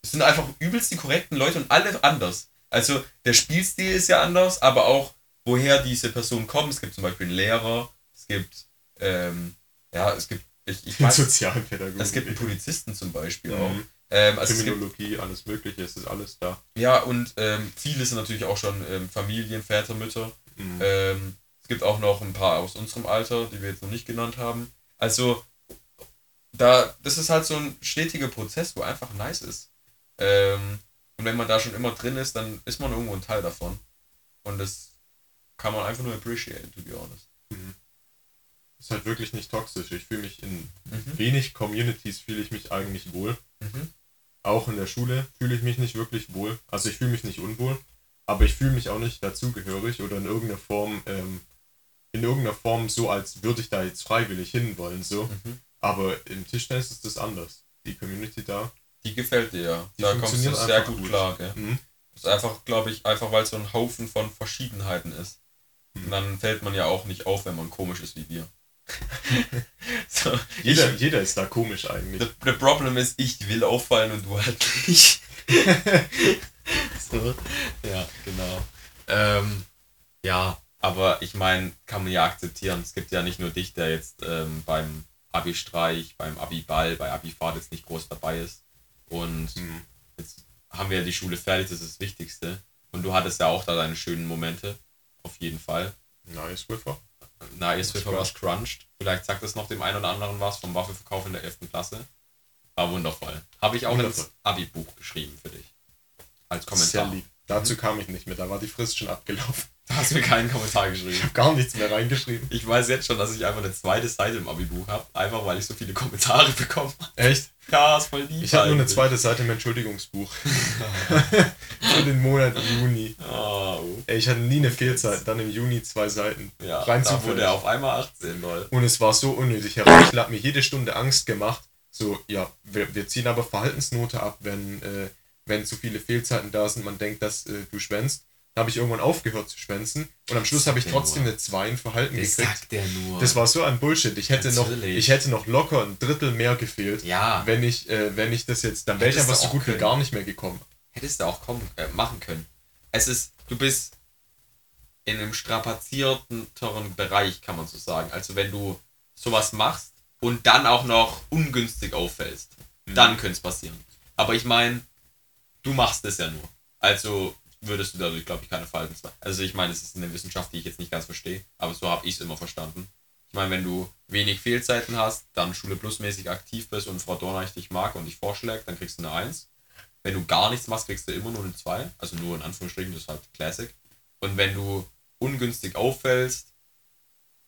es sind einfach übelst die korrekten Leute und alle anders. Also der Spielstil ist ja anders, aber auch woher diese Personen kommen. Es gibt zum Beispiel einen Lehrer, es gibt, ähm, ja, es gibt, ich, ich weiß, Sozialpädagogen. Es gibt einen Polizisten zum Beispiel mhm. auch. Ähm, also Kriminologie, gibt, alles Mögliche, es ist alles da. Ja, und ähm, viele sind natürlich auch schon ähm, Familien, Väter, Mütter. Mhm. Es gibt auch noch ein paar aus unserem Alter, die wir jetzt noch nicht genannt haben. Also, da, das ist halt so ein stetiger Prozess, wo einfach nice ist. Ähm, und wenn man da schon immer drin ist, dann ist man irgendwo ein Teil davon. Und das kann man einfach nur appreciate, to be honest. Mhm. Ist halt wirklich nicht toxisch. Ich fühle mich in mhm. wenig Communities fühle ich mich eigentlich wohl. Mhm. Auch in der Schule fühle ich mich nicht wirklich wohl. Also ich fühle mich nicht unwohl, aber ich fühle mich auch nicht dazugehörig oder in irgendeiner Form ähm, in irgendeiner Form so, als würde ich da jetzt freiwillig hinwollen, so. Mhm. Aber im Tischtennis ist das anders. Die Community da Die gefällt dir, ja. Die Da kommst du sehr gut gut. klar, gell? Mhm. Das ist einfach, glaube ich, einfach weil es so ein Haufen von Verschiedenheiten ist. Mhm. Und dann fällt man ja auch nicht auf, wenn man komisch ist wie wir. so, Jeder, ich, jeder ist da komisch eigentlich. the, the problem ist, ich will auffallen und du halt nicht. so, ja, genau. Ähm, ja, aber ich meine, kann man ja akzeptieren. Es gibt ja nicht nur dich, der jetzt ähm, beim Abi-Streich, beim Abi-Ball, bei Abi-Fahrt jetzt nicht groß dabei ist. Und Mhm. jetzt haben wir ja die Schule fertig, das ist das Wichtigste. Und du hattest ja auch da deine schönen Momente. Auf jeden Fall. Nice, Swiffer. Na, ist Was crunched. Vielleicht sagt es noch dem einen oder anderen was vom Waffelverkauf in der 11. Klasse. War wundervoll. Habe ich auch Wundervoll. ins Abi-Buch geschrieben für dich. Als Sehr Kommentar. lieb. Dazu kam ich nicht mehr, da war die Frist schon abgelaufen. Du hast mir keinen Kommentar geschrieben. Gar nichts mehr reingeschrieben. Ich weiß jetzt schon, dass ich einfach eine zweite Seite im Abi-Buch habe. Einfach weil ich so viele Kommentare bekommen habe. Echt? Ja, ist voll lieb. Ich habe nur eine zweite Seite im Entschuldigungsbuch. Für den Monat Juni. Oh, Ey, ich hatte nie eine Fehlzeit, dann im Juni zwei Seiten. ja, Rein da wurde er auf einmal 18, lol. Und es war so unnötig. Röchler hat mir jede Stunde Angst gemacht. So, ja, wir, wir ziehen aber Verhaltensnote ab, wenn, äh, wenn zu viele Fehlzeiten da sind. Man denkt, dass äh, du schwänzt. Dann habe ich irgendwann aufgehört zu schwänzen. Und am Schluss habe ich trotzdem nur. eine 2 in Verhalten gekriegt. der nur. Das war so ein Bullshit. Ich hätte, noch, ich hätte noch locker ein Drittel mehr gefehlt. ja, Wenn ich, äh, wenn ich das jetzt, dann wäre ich einfach so gut wie gar nicht mehr gekommen. hättest du auch kommen, äh, machen können. Es ist, du bist in einem strapazierteren Bereich, kann man so sagen. Also wenn du sowas machst und dann auch noch ungünstig auffällst, dann könnte es passieren. Aber ich meine, du machst es ja nur. Also würdest du dadurch, glaube ich, keine Verhaltensweise. Also ich meine, es ist eine Wissenschaft, die ich jetzt nicht ganz verstehe, aber so habe ich es immer verstanden. Ich meine, wenn du wenig Fehlzeiten hast, dann Schule Plus mäßig aktiv bist und Frau Dornreich dich mag und dich vorschlägt, dann kriegst du eine 1. Wenn du gar nichts machst, kriegst du immer nur eine 2. Also nur in Anführungsstrichen, das ist halt Classic. Und wenn du ungünstig auffällst,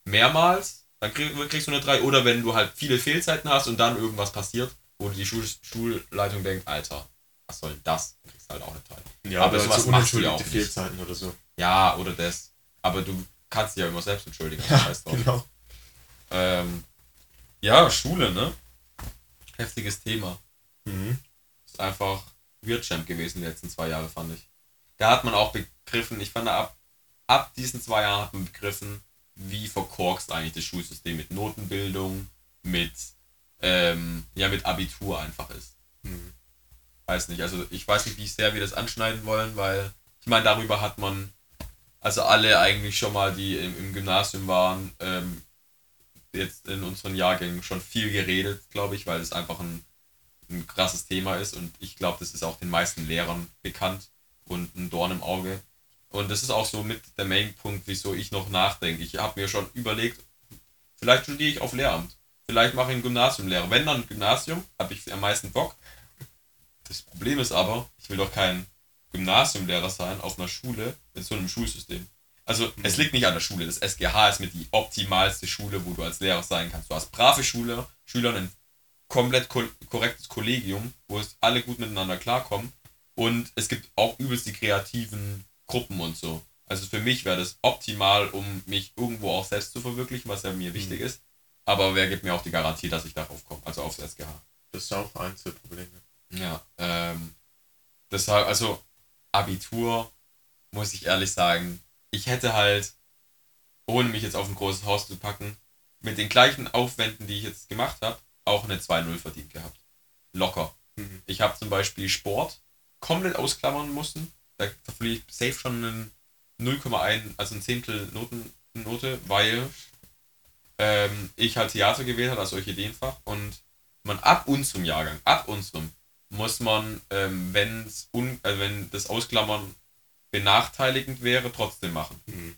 mehrmals, dann krieg, kriegst du eine 3. Oder wenn du halt viele Fehlzeiten hast und dann irgendwas passiert, wo die Schul Schulleitung denkt, Alter, was soll das? Dann kriegst du halt auch eine 3. Ja, Aber sowas so machst du ja auch nicht. Fehlzeiten oder so. Ja, oder das. Aber du kannst dich ja immer selbst entschuldigen. scheiß drauf. Genau. Ähm, ja, Schule, ne? Heftiges Thema. Mhm. Ist einfach Wirtschamp gewesen die letzten zwei Jahre, fand ich. Da hat man auch begriffen, ich fand ab, ab diesen zwei Jahren hat man begriffen, wie verkorkst eigentlich das Schulsystem mit Notenbildung, mit, ähm, ja, mit Abitur einfach ist. Mhm. Weiß nicht, also ich weiß nicht, wie sehr wir das anschneiden wollen, weil ich meine, darüber hat man, also alle eigentlich schon mal, die im, im Gymnasium waren, ähm, jetzt in unseren Jahrgängen schon viel geredet, glaube ich, weil es einfach ein, ein krasses Thema ist und ich glaube, das ist auch den meisten Lehrern bekannt und ein Dorn im Auge. Und das ist auch so mit der Main-Punkt, wieso ich noch nachdenke. Ich habe mir schon überlegt, vielleicht studiere ich auf Lehramt. Vielleicht mache ich einen Gymnasiumlehrer. Wenn dann Gymnasium, habe ich am meisten Bock. Das Problem ist aber, ich will doch kein Gymnasiumlehrer sein auf einer Schule mit so einem Schulsystem. Also es liegt nicht an der Schule. Das SGH ist mit die optimalste Schule, wo du als Lehrer sein kannst. Du hast brave Schüler, Schüler ein komplett ko korrektes Kollegium, wo es alle gut miteinander klarkommen. Und es gibt auch übelst die kreativen Gruppen und so. Also für mich wäre das optimal, um mich irgendwo auch selbst zu verwirklichen, was ja mir wichtig ist. Aber wer gibt mir auch die Garantie, dass ich darauf komme, also aufs SGH? Das ist auch eins der Probleme. Ja, ähm, deshalb, also Abitur, muss ich ehrlich sagen, ich hätte halt, ohne mich jetzt auf ein großes Haus zu packen, mit den gleichen Aufwänden, die ich jetzt gemacht habe, auch eine 2-0 verdient gehabt. Locker. Mhm. Ich habe zum Beispiel Sport komplett ausklammern müssen. Da, verliere ich safe schon einen 0,1, also ein Zehntel Noten, Note, weil ähm, ich halt Theater gewählt habe als Orchideenfach und man ab unserem Jahrgang, ab unserem, muss man, ähm, wenn's un, äh, wenn das Ausklammern benachteiligend wäre, trotzdem machen. Mhm.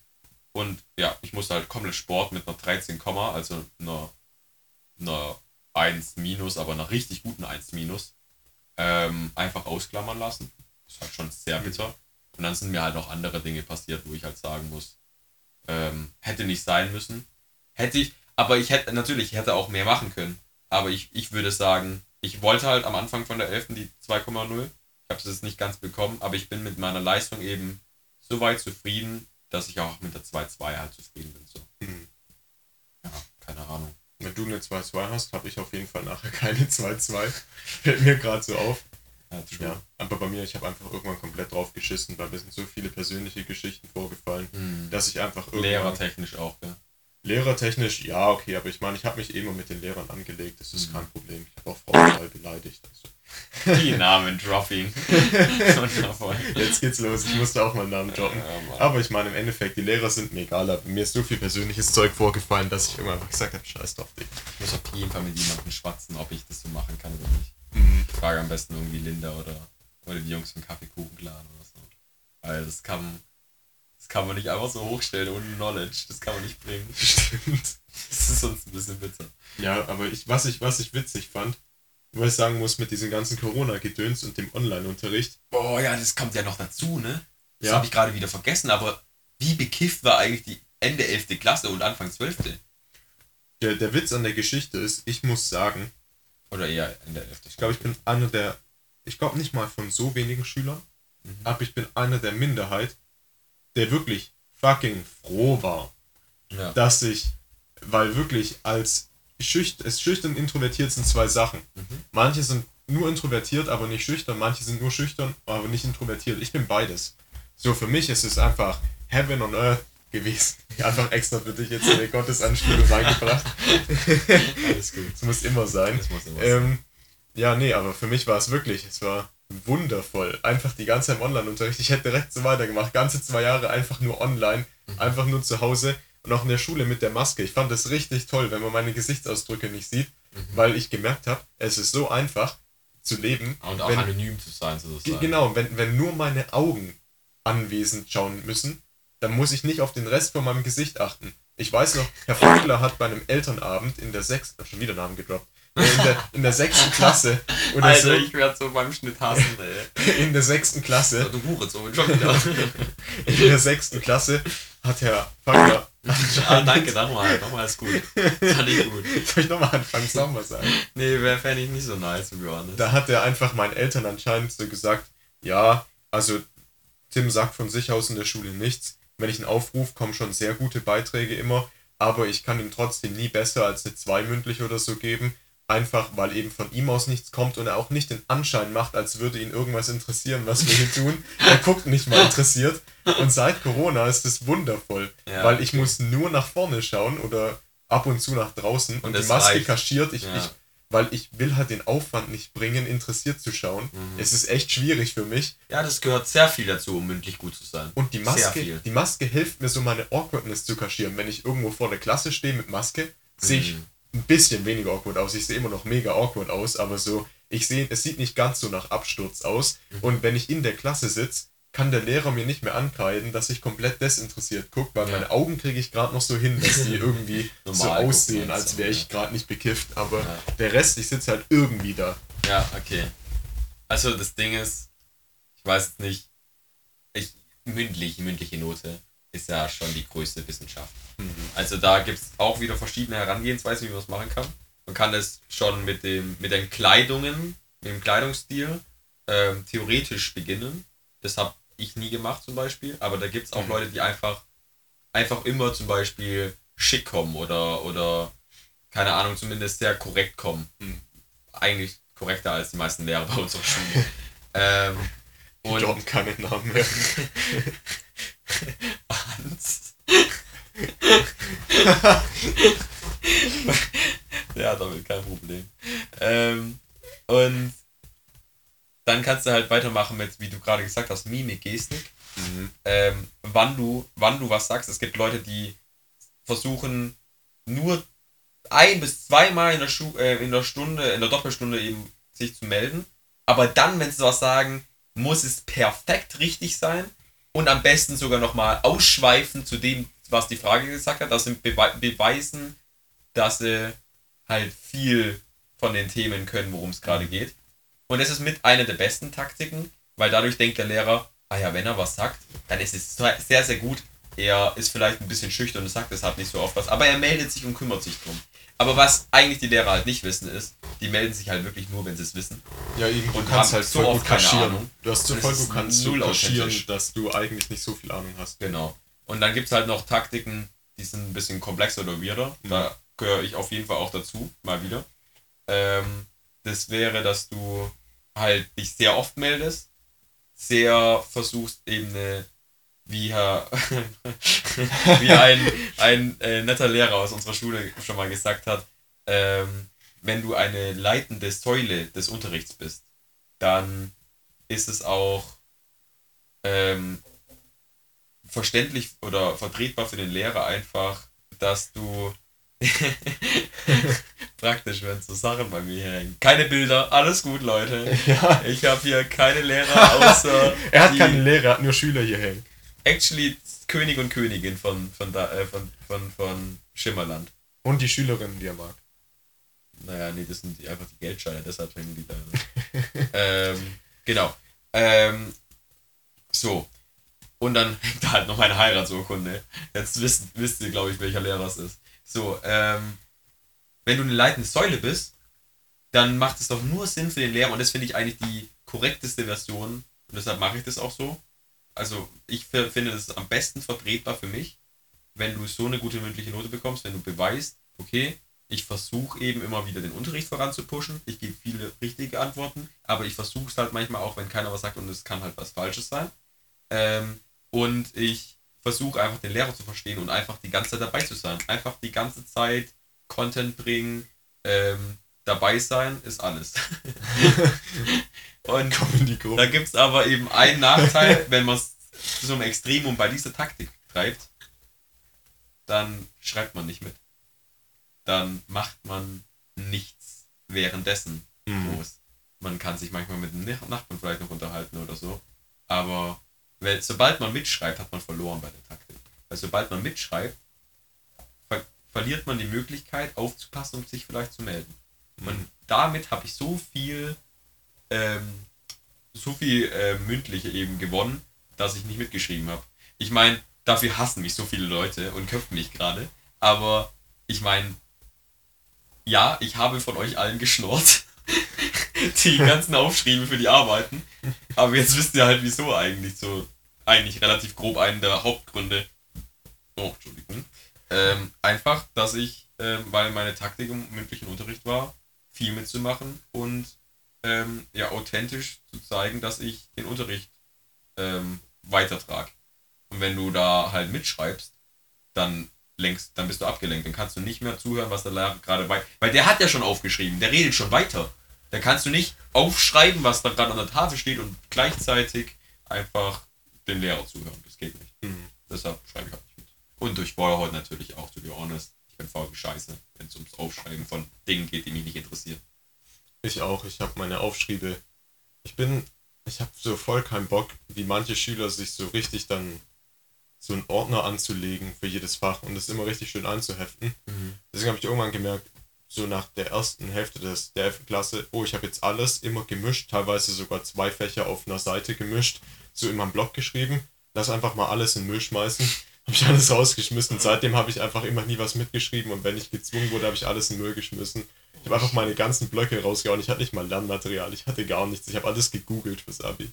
Und ja, ich musste halt komplett Sport mit einer 13, also einer, einer 1 minus, aber einer richtig guten 1 minus, ähm, einfach ausklammern lassen. Das ist halt schon sehr Mhm. bitter. Und dann sind mir halt noch andere Dinge passiert, wo ich halt sagen muss, ähm, hätte nicht sein müssen. Hätte ich, aber ich hätte, natürlich, ich hätte auch mehr machen können. Aber ich, ich würde sagen, ich wollte halt am Anfang von der 11. die 2,0. Ich habe es jetzt nicht ganz bekommen, aber ich bin mit meiner Leistung eben so weit zufrieden, dass ich auch mit der 2,2 halt zufrieden bin. So. Mhm. Ja, keine Ahnung. Wenn du eine 2-2 hast, habe ich auf jeden Fall nachher keine 2-2. Fällt mir gerade so auf. Ja. Ja, aber bei mir, ich habe einfach irgendwann komplett drauf geschissen, weil mir sind so viele persönliche Geschichten vorgefallen, Hm. dass ich einfach irgendwann... Lehrertechnisch auch, ja. Lehrertechnisch, ja, okay, aber ich meine, ich habe mich eh immer mit den Lehrern angelegt, das ist Mhm. kein Problem. Ich habe auch Frauen mal beleidigt. Also. Die Namen dropping. Jetzt geht's los, ich musste auch mal einen Namen droppen. Ja. Aber ich meine, im Endeffekt, die Lehrer sind mir egal, aber mir ist so viel persönliches Zeug vorgefallen, dass ich irgendwann einfach gesagt habe, scheiß drauf, Digga. Ich muss auf jeden Fall mit jemandem schwatzen, ob ich das so machen kann oder nicht. Mhm. Ich frage am besten irgendwie Linda oder, oder die Jungs vom Kaffeekuchenclan oder so. Weil das kann, das kann man nicht einfach so hochstellen ohne Knowledge. Das kann man nicht bringen. Stimmt. Das ist sonst ein bisschen bitter. Ja, aber ich, was, ich, was ich witzig fand, was ich sagen muss mit diesem ganzen Corona-Gedöns und dem Online-Unterricht, Boah, ja, das kommt ja noch dazu, ne? Das Ja. habe ich gerade wieder vergessen, aber wie bekifft war eigentlich die Ende 11. Klasse und Anfang 12.? der, der Witz an der Geschichte ist, ich muss sagen, Oder eher Ende 11. ich glaube, ich bin einer der, ich glaube nicht mal von so wenigen Schülern, Mhm. aber ich bin einer der Minderheit, der wirklich fucking froh war, Ja. dass ich, weil wirklich als schüchtern, es schüchtern introvertiert sind zwei Sachen. Mhm. Manche sind nur introvertiert, aber nicht schüchtern, manche sind nur schüchtern, aber nicht introvertiert. Ich bin beides. So, für mich ist es einfach Heaven on Earth gewesen. Einfach extra für dich jetzt eine Gottesanspielung reingebracht. Alles gut. Das muss immer sein. Das muss immer sein. Ähm, ja, nee, aber für mich war es wirklich, es war wundervoll. Einfach die ganze Zeit im Online-Unterricht. Ich hätte direkt so weitergemacht. Ganze zwei Jahre einfach nur online, Mhm. einfach nur zu Hause und auch in der Schule mit der Maske. Ich fand das richtig toll, wenn man meine Gesichtsausdrücke nicht sieht, Mhm. weil ich gemerkt habe, es ist so einfach zu leben. Und auch wenn, anonym zu sein, Ge- sozusagen. Genau, wenn, wenn nur meine Augen anwesend schauen müssen, dann muss ich nicht auf den Rest von meinem Gesicht achten. Ich weiß noch, Herr Vogler hat bei einem Elternabend in der sechsten, schon wieder Namen gedroppt, in der, in der sechsten Klasse oder Alter, so, ich werde so beim Schnitt hassen, ey. in der sechsten Klasse, Du Hurensohn, schon wieder. in der sechsten Klasse hat Herr Vogler, ah, danke, nochmal, nochmal ist gut. Fand ich gut. soll ich nochmal anfangen, soll mal sagen? Nee, wäre fände ich nicht so nice, to be honest. Da hat er einfach meinen Eltern anscheinend so gesagt, ja, also Tim sagt von sich aus in der Schule nichts. Wenn ich einen Aufruf, kommen schon sehr gute Beiträge immer, aber ich kann ihm trotzdem nie besser als eine 2 mündlich oder so geben. Einfach weil eben von ihm aus nichts kommt und er auch nicht den Anschein macht, als würde ihn irgendwas interessieren, was wir hier tun. Er guckt nicht mal interessiert. Und seit Corona ist es wundervoll, Ja, weil ich okay. muss nur nach vorne schauen oder ab und zu nach draußen und, Und die Maske reicht. kaschiert. Ich, Ja. ich, weil ich will halt den Aufwand nicht bringen, interessiert zu schauen. Mhm. Es ist echt schwierig für mich. Ja, das gehört sehr viel dazu, um mündlich gut zu sein. Und die Maske, die Maske hilft mir so meine Awkwardness zu kaschieren. Wenn ich irgendwo vor der Klasse stehe mit Maske, sehe ich Mhm. Ein bisschen weniger awkward aus. Ich sehe immer noch mega awkward aus, aber so, ich sehe, es sieht nicht ganz so nach Absturz aus. Mhm. Und wenn ich in der Klasse sitze, kann der Lehrer mir nicht mehr ankreiden, dass ich komplett desinteressiert gucke, weil Ja. meine Augen kriege ich gerade noch so hin, dass die irgendwie so aussehen, als wäre ich gerade nicht bekifft. Aber Ja. der Rest, ich sitze halt irgendwie da. Ja, okay. Also das Ding ist, ich weiß nicht, ich, mündlich, mündliche Note ist ja schon die größte Wissenschaft. Also da gibt es auch wieder verschiedene Herangehensweisen, wie man es machen kann. Man kann es schon mit dem mit den Kleidungen, mit dem Kleidungsstil ähm, theoretisch beginnen. Das habe ich nie gemacht zum Beispiel. Aber da gibt es auch Mhm. Leute, die einfach einfach immer zum Beispiel schick kommen oder oder keine Ahnung, zumindest sehr korrekt kommen. Mhm. Eigentlich korrekter als die meisten Lehrer bei unserer Schule. ähm, Ich und keine Namen mehr. Ja, damit kein Problem. Ähm, und dann kannst du halt weitermachen mit, wie du gerade gesagt hast, Mimik, Gestik. Mhm. Ähm, wann du, wann du was sagst. Es gibt Leute, die versuchen nur ein bis zweimal in der, Schu äh, in der Stunde, in der Doppelstunde eben sich zu melden. Aber dann, wenn sie was sagen, muss es perfekt richtig sein und am besten sogar nochmal ausschweifen zu dem, was die Frage gesagt hat. Das sind Bewe beweisen, dass sie halt viel von den Themen können, worum es gerade geht. Und das ist mit einer der besten Taktiken, weil dadurch denkt der Lehrer, ah ja, wenn er was sagt, dann ist es sehr, sehr gut. Er ist vielleicht ein bisschen schüchtern und sagt deshalb nicht so oft was, aber er meldet sich und kümmert sich drum. Aber was eigentlich die Lehrer halt nicht wissen ist, die melden sich halt wirklich nur, wenn sie es wissen. Ja, du Und kannst halt so voll oft gut keine kaschieren. Ahnung. Du hast so voll gut kannst null du kaschieren, dass du eigentlich nicht so viel Ahnung hast. Genau. Und dann gibt es halt noch Taktiken, die sind ein bisschen komplexer oder weirder. Da gehöre ich auf jeden Fall auch dazu, mal wieder. Ähm, das wäre, dass du halt dich sehr oft meldest, sehr versuchst eben eine, wie, wie ein, ein äh, netter Lehrer aus unserer Schule schon mal gesagt hat, ähm, wenn du eine leitende Säule des Unterrichts bist, dann ist es auch ähm, verständlich oder vertretbar für den Lehrer einfach, dass du praktisch, wenn so Sachen bei mir hier hängen. Keine Bilder, alles gut, Leute. Ja. Ich habe hier keine Lehrer außer. Er hat keinen Lehrer, er hat nur Schüler hier hängen. Actually König und Königin von, von, da, äh, von, von, von Schimmerland. Und die Schülerinnen, die er mag. Naja, nee, das sind die, einfach die Geldscheine, deshalb hängen die da. ähm, genau. Ähm, so. Und dann hängt da halt noch meine Heiratsurkunde. Jetzt wisst, wisst ihr, glaube ich, welcher Lehrer es ist. So, ähm, wenn du eine leitende Säule bist, dann macht es doch nur Sinn für den Lehrer und das finde ich eigentlich die korrekteste Version und deshalb mache ich das auch so. Also ich fi- finde das am besten vertretbar für mich, wenn du so eine gute mündliche Note bekommst, wenn du beweist, okay, ich versuche eben immer wieder den Unterricht voranzupushen, ich gebe viele richtige Antworten, aber ich versuche es halt manchmal auch, wenn keiner was sagt und es kann halt was Falsches sein. Ähm, und ich versuche einfach den Lehrer zu verstehen und einfach die ganze Zeit dabei zu sein. Einfach die ganze Zeit Content bringen, ähm, dabei sein ist alles. und da gibt es aber eben einen Nachteil, wenn man es zu so einem Extremum bei dieser Taktik treibt, dann schreibt man nicht mit. Dann macht man nichts währenddessen Mhm. groß. Man kann sich manchmal mit dem Nach- Nachbarn vielleicht noch unterhalten oder so. Aber weil, sobald man mitschreibt, hat man verloren bei der Taktik. Weil sobald man mitschreibt, ver verliert man die Möglichkeit aufzupassen und sich vielleicht zu melden. Und damit habe ich so viel, ähm, so viel äh, mündliche eben gewonnen, dass ich nicht mitgeschrieben habe. Ich meine, dafür hassen mich so viele Leute und köpfen mich gerade. Aber ich meine, ja, ich habe von euch allen geschnurrt. Die ganzen Aufschrieben für die Arbeiten. Aber jetzt wisst ihr halt, wieso eigentlich so, eigentlich relativ grob einen der Hauptgründe. Oh, Entschuldigung. Ähm, einfach, dass ich, ähm, weil meine Taktik im mündlichen Unterricht war, viel mitzumachen und ähm, ja, authentisch zu zeigen, dass ich den Unterricht ähm, weitertrage. Und wenn du da halt mitschreibst, dann längst, dann bist du abgelenkt. Dann kannst du nicht mehr zuhören, was der Lehrer gerade bei. Weil der hat ja schon aufgeschrieben, der redet schon weiter. Da kannst du nicht aufschreiben, was da gerade an der Tafel steht und gleichzeitig einfach dem Lehrer zuhören. Das geht nicht. Mhm. Deshalb schreibe ich halt nicht mit. Und durch Feuerhold natürlich auch, to be honest. Ich bin faul wie Scheiße, wenn es ums Aufschreiben von Dingen geht, die mich nicht interessieren. Ich auch, ich habe meine Aufschriebe. Ich bin, ich habe so voll keinen Bock, wie manche Schüler sich so richtig dann so einen Ordner anzulegen für jedes Fach und das immer richtig schön anzuheften. Deswegen habe ich irgendwann gemerkt, so nach der ersten Hälfte des, der 11. Klasse, oh, ich habe jetzt alles immer gemischt, teilweise sogar zwei Fächer auf einer Seite gemischt, so in meinem Blog geschrieben. Lass einfach mal alles in Müll schmeißen. Habe ich alles rausgeschmissen. Seitdem habe ich einfach immer nie was mitgeschrieben und wenn ich gezwungen wurde, habe ich alles in Müll geschmissen. Ich habe einfach meine ganzen Blöcke rausgehauen. Ich hatte nicht mal Lernmaterial, ich hatte gar nichts. Ich habe alles gegoogelt fürs Abi.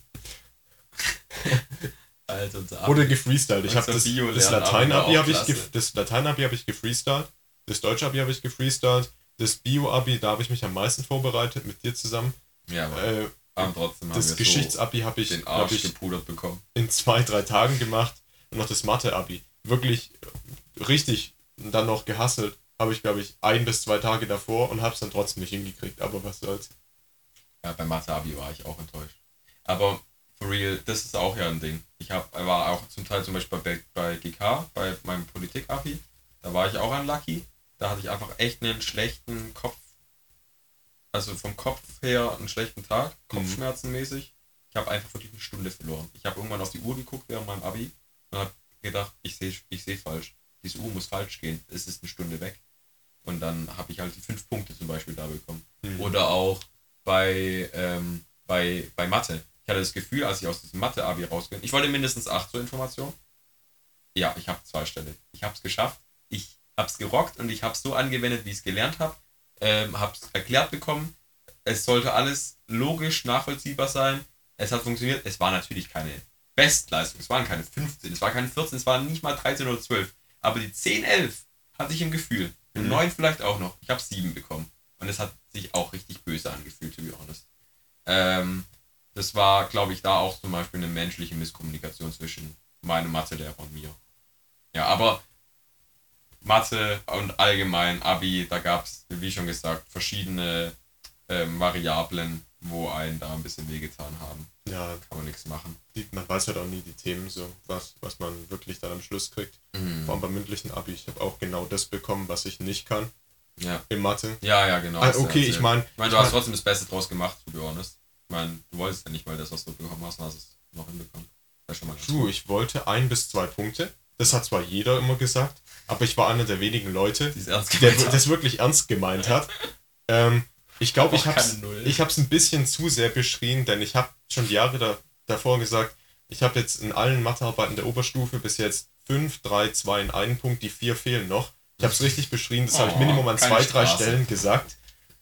Alter, unser Oder gefreestylt. Ich habe das, das Latein-Abi habe ich, das Latein-Abi habe ich gefreestylt. Das Deutsch-Abi habe ich gefreestylt. Das Bio-Abi, da habe ich mich am meisten vorbereitet mit dir zusammen. Ja, aber Äh, aber trotzdem das Geschichts-Abi habe ich, so den Arsch ich, gepudert bekommen. in zwei, drei Tagen gemacht. Und noch das Mathe-Abi. Wirklich richtig dann noch gehasselt. Habe ich, glaube ich, ein bis zwei Tage davor und habe es dann trotzdem nicht hingekriegt. Aber was soll's. Ja, beim Mathe-Abi war ich auch enttäuscht. Aber for real, das ist auch ja ein Ding. Ich hab, war auch zum Teil zum Beispiel bei, bei GK, bei meinem Politik-Abi, da war ich auch unlucky. Da hatte ich einfach echt einen schlechten Kopf, also vom Kopf her einen schlechten Tag, Kopfschmerzenmäßig. Ich habe einfach wirklich eine Stunde verloren. Ich habe irgendwann auf die Uhr geguckt während meinem Abi und habe gedacht, ich sehe ich seh falsch. Diese Uhr muss falsch gehen. Es ist eine Stunde weg. Und dann habe ich halt die fünf Punkte zum Beispiel da bekommen. Mhm. Oder auch bei, ähm, bei, bei Mathe. Ich hatte das Gefühl, als ich aus diesem Mathe-Abi rausgehe, ich wollte mindestens acht zur Information. Ja, ich habe zwei Stelle. Ich habe es geschafft. Ich habe es gerockt und ich habe es so angewendet, wie ich es gelernt habe. Ähm, habe es erklärt bekommen. Es sollte alles logisch nachvollziehbar sein. Es hat funktioniert. Es war natürlich keine Bestleistung. Es waren keine 15, es war keine 14, es waren nicht mal 13 oder 12. Aber die 10, 11 hatte ich im Gefühl. Mhm. 9 vielleicht auch noch. Ich habe 7 bekommen. Und es hat sich auch richtig böse angefühlt, to be honest. Ähm, das war, glaube ich, da auch zum Beispiel eine menschliche Misskommunikation zwischen meinem Mathelehrer und mir. Ja, aber Mathe und allgemein Abi, da gab es, wie schon gesagt, verschiedene ähm, Variablen, wo einen da ein bisschen wehgetan haben. Ja, Kann man nichts machen. man weiß halt auch nie die Themen so, was, was man wirklich dann am Schluss kriegt. Vor allem beim mündlichen Abi. Ich habe auch genau das bekommen, was ich nicht kann Ja, in Mathe. ja, ja genau. Ah, okay, ich meine, Ich meine, du hast trotzdem das Beste draus gemacht, to be honest. Ich meine, du wolltest ja nicht mal das, was du bekommen hast, hast es noch hinbekommen. Das schon mal gut. ich wollte ein bis zwei Punkte. Das hat zwar jeder immer gesagt, aber ich war einer der wenigen Leute, der hat. das wirklich ernst gemeint hat. Ähm, ich glaube, ich habe es ein bisschen zu sehr beschrien, denn ich habe schon die Jahre da, davor gesagt, ich habe jetzt in allen Mathearbeiten der Oberstufe bis jetzt 5, 3, 2 in einen Punkt, die vier fehlen noch. Ich habe es richtig beschrien, das habe ich Oh, Minimum an zwei, drei Straße. Stellen gesagt.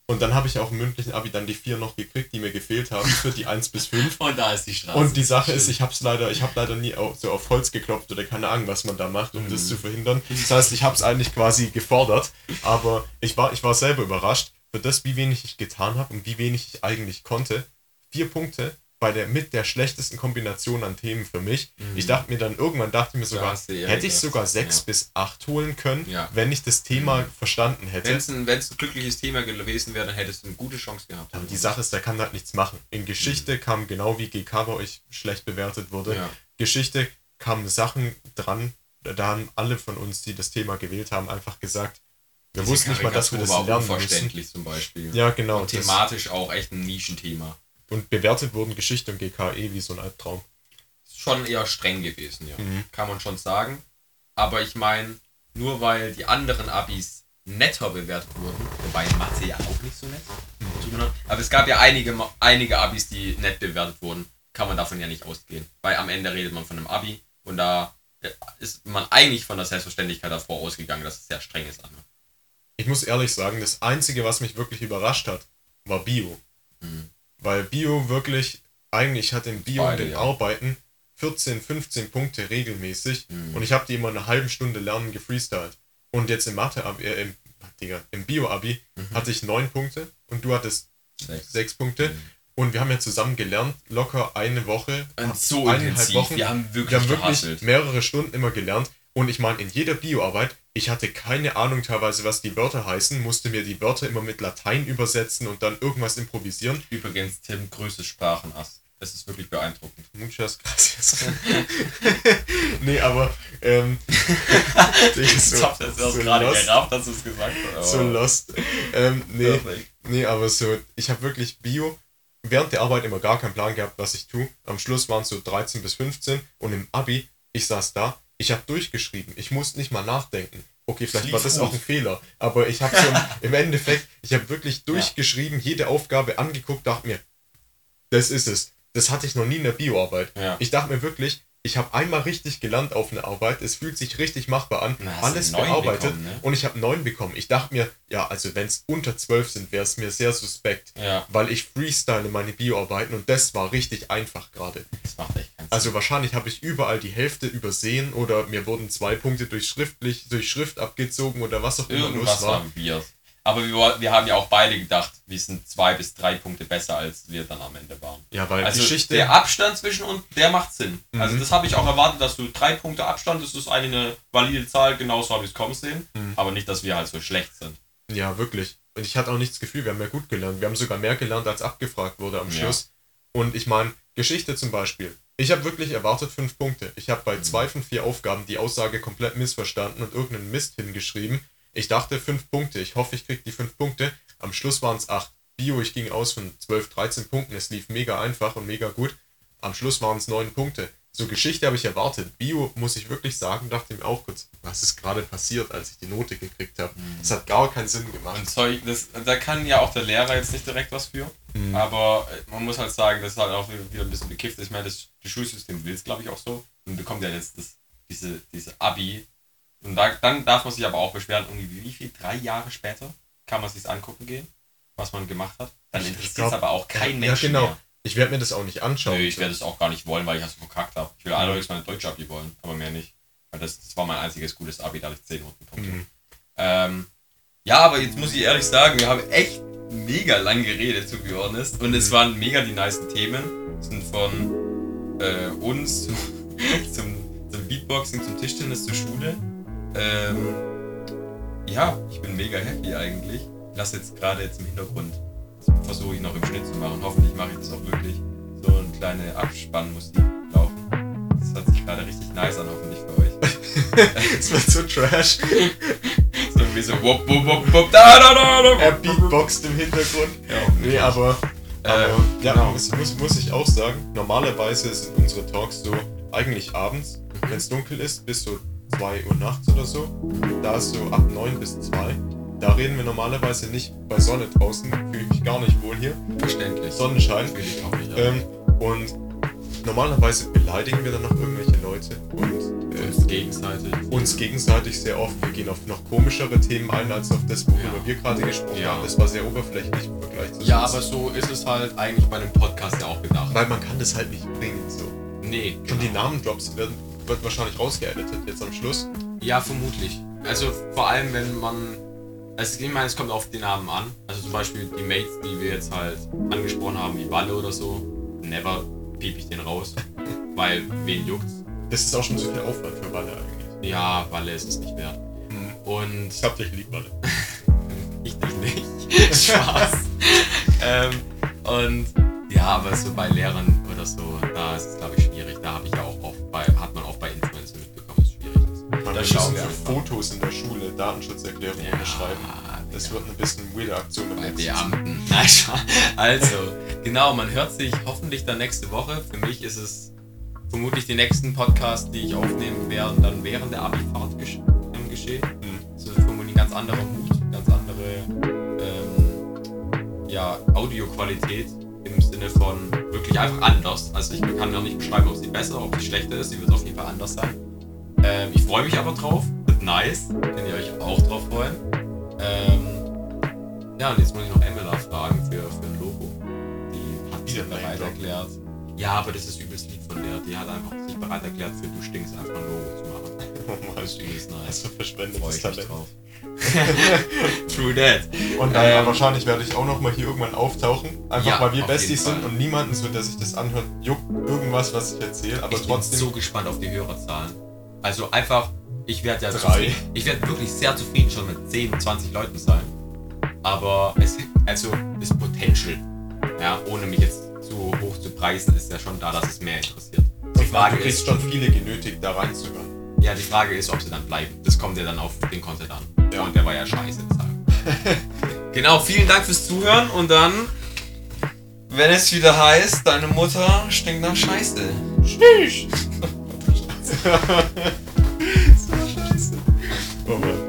Und dann habe ich auch im mündlichen Abi dann die vier noch gekriegt, die mir gefehlt haben, für die 1 bis 5. Und da ist die Straße. Und die Sache ist, ich habe es leider, ich habe leider nie auf, so auf Holz geklopft oder keine Ahnung, was man da macht, um das Mhm. zu verhindern. Das heißt, ich habe es eigentlich quasi gefordert, aber ich war, ich war selber überrascht für das, wie wenig ich getan habe und wie wenig ich eigentlich konnte. Vier Punkte bei der mit der schlechtesten Kombination an Themen für mich. Mhm. Ich dachte mir dann irgendwann dachte ich mir sogar, eher hätte ich sogar sechs Ja. bis acht holen können, Ja. wenn ich das Thema Mhm. verstanden hätte. Wenn es ein, ein glückliches Thema gewesen wäre, dann hättest du eine gute Chance gehabt. Aber die Sache ist, der kann halt nichts machen. In Geschichte kam genau wie GK bei euch schlecht bewertet wurde. Ja. Geschichte kamen Sachen dran, da haben alle von uns, die das Thema gewählt haben, einfach gesagt, wir Diese wussten nicht mal, dass wir das lernen müssen. unverständlich zum Beispiel. Ja, genau. Und thematisch auch echt ein Nischenthema. Und bewertet wurden Geschichte und GKE wie so ein Albtraum. Schon eher streng gewesen, ja. Mhm. Kann man schon sagen. Aber ich meine, nur weil die anderen Abis netter bewertet wurden, wobei Mathe ja auch nicht so nett. zugehört, Aber es gab ja einige, einige Abis, die nett bewertet wurden. Kann man davon ja nicht ausgehen. Weil am Ende redet man von einem Abi und da äh, ist man eigentlich von der Selbstverständlichkeit davor ausgegangen, dass es sehr streng ist. Ich muss ehrlich sagen, das Einzige, was mich wirklich überrascht hat, war Bio. Mhm. Weil Bio wirklich, eigentlich hat in Bio Beide, in den ja. Arbeiten 14, 15 Punkte regelmäßig Mhm. und ich habe die immer eine halbe Stunde lernen gefreestylt. Und jetzt im Mathe, äh, im, Digga, im Bio-Abi Mhm. hatte ich 9 Punkte und du hattest Sechs. 6 Punkte. Mhm. Und wir haben ja zusammen gelernt, locker eine Woche, Und so eineinhalb intensiv. Wochen. Wir haben wirklich, Wir haben wirklich mehrere Stunden immer gelernt. Und ich meine, in jeder Bioarbeit, ich hatte keine Ahnung teilweise, was die Wörter heißen, musste mir die Wörter immer mit Latein übersetzen und dann irgendwas improvisieren. Übrigens, Tim, größtes Sprachenass. Das ist wirklich beeindruckend. Muchas gracias. nee, aber ähm, ich so, hab das so gerade lost, gerafft, dass du es gesagt hast. so lost. Ähm, nee, nee, aber so, ich habe wirklich Bio während der Arbeit immer gar keinen Plan gehabt, was ich tue. Am Schluss waren es so 13 bis 15 und im Abi, ich saß da, ich habe durchgeschrieben. Ich musste nicht mal nachdenken. Okay, vielleicht war das auch ein Fehler, aber ich habe so im Endeffekt, ich habe wirklich durchgeschrieben, jede Aufgabe angeguckt, dachte mir, das ist es. Das hatte ich noch nie in der Bioarbeit. Ja. Ich dachte mir wirklich, ich habe einmal richtig gelernt auf eine Arbeit, es fühlt sich richtig machbar an, Na, alles bearbeitet bekommen, ne? und ich habe neun bekommen. Ich dachte mir, ja, also wenn es unter zwölf sind, wäre es mir sehr suspekt, Ja, weil ich freestyle meine Bioarbeiten und das war richtig einfach gerade. das macht echt keinen Sinn. Also wahrscheinlich habe ich überall die Hälfte übersehen oder mir wurden zwei Punkte durch schriftlich durch Schrift abgezogen oder was auch immer Irgendwas los war. war. Aber wir, wir haben ja auch beide gedacht, wir sind zwei bis drei Punkte besser, als wir dann am Ende waren. Ja, weil Also Geschichte der Abstand zwischen uns, der macht Sinn. Mhm. Also das habe ich auch erwartet, dass du drei Punkte Abstand, das ist eigentlich eine valide Zahl, genauso habe ich es kommen sehen. Mhm. Aber nicht, dass wir halt so schlecht sind. Ja, wirklich. Und ich hatte auch nicht das Gefühl, wir haben ja gut gelernt. Wir haben sogar mehr gelernt, als abgefragt wurde am Ja. Schluss. Und ich meine, Geschichte zum Beispiel. Ich habe wirklich erwartet fünf Punkte. Ich habe bei Mhm. zwei von vier Aufgaben die Aussage komplett missverstanden und irgendeinen Mist hingeschrieben. Ich dachte fünf Punkte. Ich hoffe, ich krieg die fünf Punkte. Am Schluss waren es acht. Bio, ich ging aus von 12, 13 Punkten. Es lief mega einfach und mega gut. Am Schluss waren es neun Punkte. So Geschichte habe ich erwartet. Bio, muss ich wirklich sagen, dachte ich mir auch kurz, was ist gerade passiert, als ich die Note gekriegt habe. Es hat gar keinen Sinn gemacht. Und Zeug, das, da kann ja auch der Lehrer jetzt nicht direkt was für. Mhm. Aber äh, man muss halt sagen, das ist halt auch wieder ein bisschen bekifft. Ich meine, das, das Schulsystem will es, glaube ich, auch so. Und bekommt ja jetzt das, diese, diese Abi. Und da, dann darf man sich aber auch beschweren, irgendwie wie viel, drei Jahre später kann man sich angucken gehen, was man gemacht hat. Dann interessiert es aber auch kein ja, Mensch genau. mehr. Ich werde mir das auch nicht anschauen. Nö, ich werde es auch gar nicht wollen, weil ich das verkackt habe. Ich will allerdings meine Deutsch-Abi wollen, aber mehr nicht. Weil das, das war mein einziges gutes Abi, da hatte ich 10 Notenpunkte. Mhm. Ähm, Ja, aber jetzt muss ich ehrlich sagen, wir haben echt mega lang geredet, to be honest. Und es waren mega die nice Themen. Sind von äh, uns zum, zum, zum Beatboxing, zum Tischtennis, zur Schule. Ähm, ja, ich bin mega happy eigentlich. Ich lasse jetzt gerade jetzt im Hintergrund, versuche ich noch im Schnitt zu machen. Hoffentlich mache ich das auch wirklich. So eine kleine Abspannmusik laufen. Das hört sich gerade richtig nice an, hoffentlich für euch. Es wird so trash. so irgendwie so wupp, wupp, wupp, wupp, da, da, da, da. Er beatboxt im Hintergrund. Ja, Nee, aber, aber Ähm, ja, genau. muss, muss, muss ich auch sagen, normalerweise sind unsere Talks so eigentlich abends, wenn es dunkel ist, bis so 2 Uhr nachts oder so. Da ist so ab 9 bis 2. Da reden wir normalerweise nicht bei Sonne draußen, fühle ich mich gar nicht wohl hier. Verständlich. Sonnenschein. Fühle ich auch nicht. Ähm, und normalerweise beleidigen wir dann noch irgendwelche Leute und äh, uns gegenseitig. uns gegenseitig sehr oft. Wir gehen auf noch komischere Themen ein als auf das, worüber Ja. wir gerade gesprochen Ja. haben. Das war sehr oberflächlich im Vergleich zu Ja, aber so ist es halt eigentlich bei einem Podcast ja auch gedacht. Weil man kann das halt nicht bringen. So. Nee, Und die Namendrops werden wird wahrscheinlich rausgeeditet jetzt am Schluss. Ja, vermutlich. Also vor allem, wenn man. Also ich meine, es kommt auf die Namen an. Also zum Beispiel die Mates, die wir jetzt halt angesprochen haben, wie Walle oder so. Never piep ich den raus. weil wen juckt's? Das ist auch schon zu viel Aufwand für Walle eigentlich. Ja, Walle ist es nicht wert. Und Ich hab dich lieb, Walle. ich dich nicht. Spaß. ähm, und ja, aber so bei Lehrern oder so, da ist es glaube ich Da schauen wir. Fotos in der Schule Datenschutzerklärung unterschreiben. Das wird eine bisschen weirde Aktion. bei Beamten. Also, genau, man hört sich hoffentlich dann nächste Woche. Für mich ist es vermutlich die nächsten Podcasts, die ich aufnehmen werde, dann während der Abifahrt gesch ähm, geschehen. Mhm. Das ist vermutlich ein ganz anderer Mut, ganz andere ähm, ja, Audioqualität im Sinne von wirklich einfach anders. Also ich kann noch nicht beschreiben, ob sie besser, ob sie schlechter ist. Sie wird auf jeden Fall anders sein. Ähm, ich freue mich aber drauf. Wird nice. Könnt ihr euch auch drauf freuen. Ähm, ja, und jetzt muss ich noch Emila fragen für, für ein Logo. Die hat sich bereit erklärt. Ja, aber das ist übelst lieb von der. Die hat einfach sich bereit erklärt, für Du stinkst einfach ein Logo zu machen. Oh Mann, Das ist nice. Freue verschwendetes Talent. drauf. True that. Und dann Ähm, wahrscheinlich werde ich auch noch mal hier irgendwann auftauchen. Einfach Ja, weil wir Besties sind und niemanden so, der sich das anhört, juckt irgendwas, was ich erzähle. Aber ich bin trotzdem. so gespannt auf die Hörerzahlen. Also einfach, ich werde ja Drei. ich werde wirklich sehr zufrieden schon mit 10, 20 Leuten sein. Aber es, also das Potential, ja, ohne mich jetzt zu hoch zu preisen, ist ja schon da, dass es mehr interessiert. Die Frage du kriegst ist, schon viele genötigt, da reinzuhören. ja, die Frage ist, ob sie dann bleiben. Das kommt ja dann auf den Content an. Ja. Und der war ja scheiße, genau, vielen Dank fürs Zuhören und dann, wenn es wieder heißt, deine Mutter stinkt nach Scheiße. so scheiße. Oh Mann.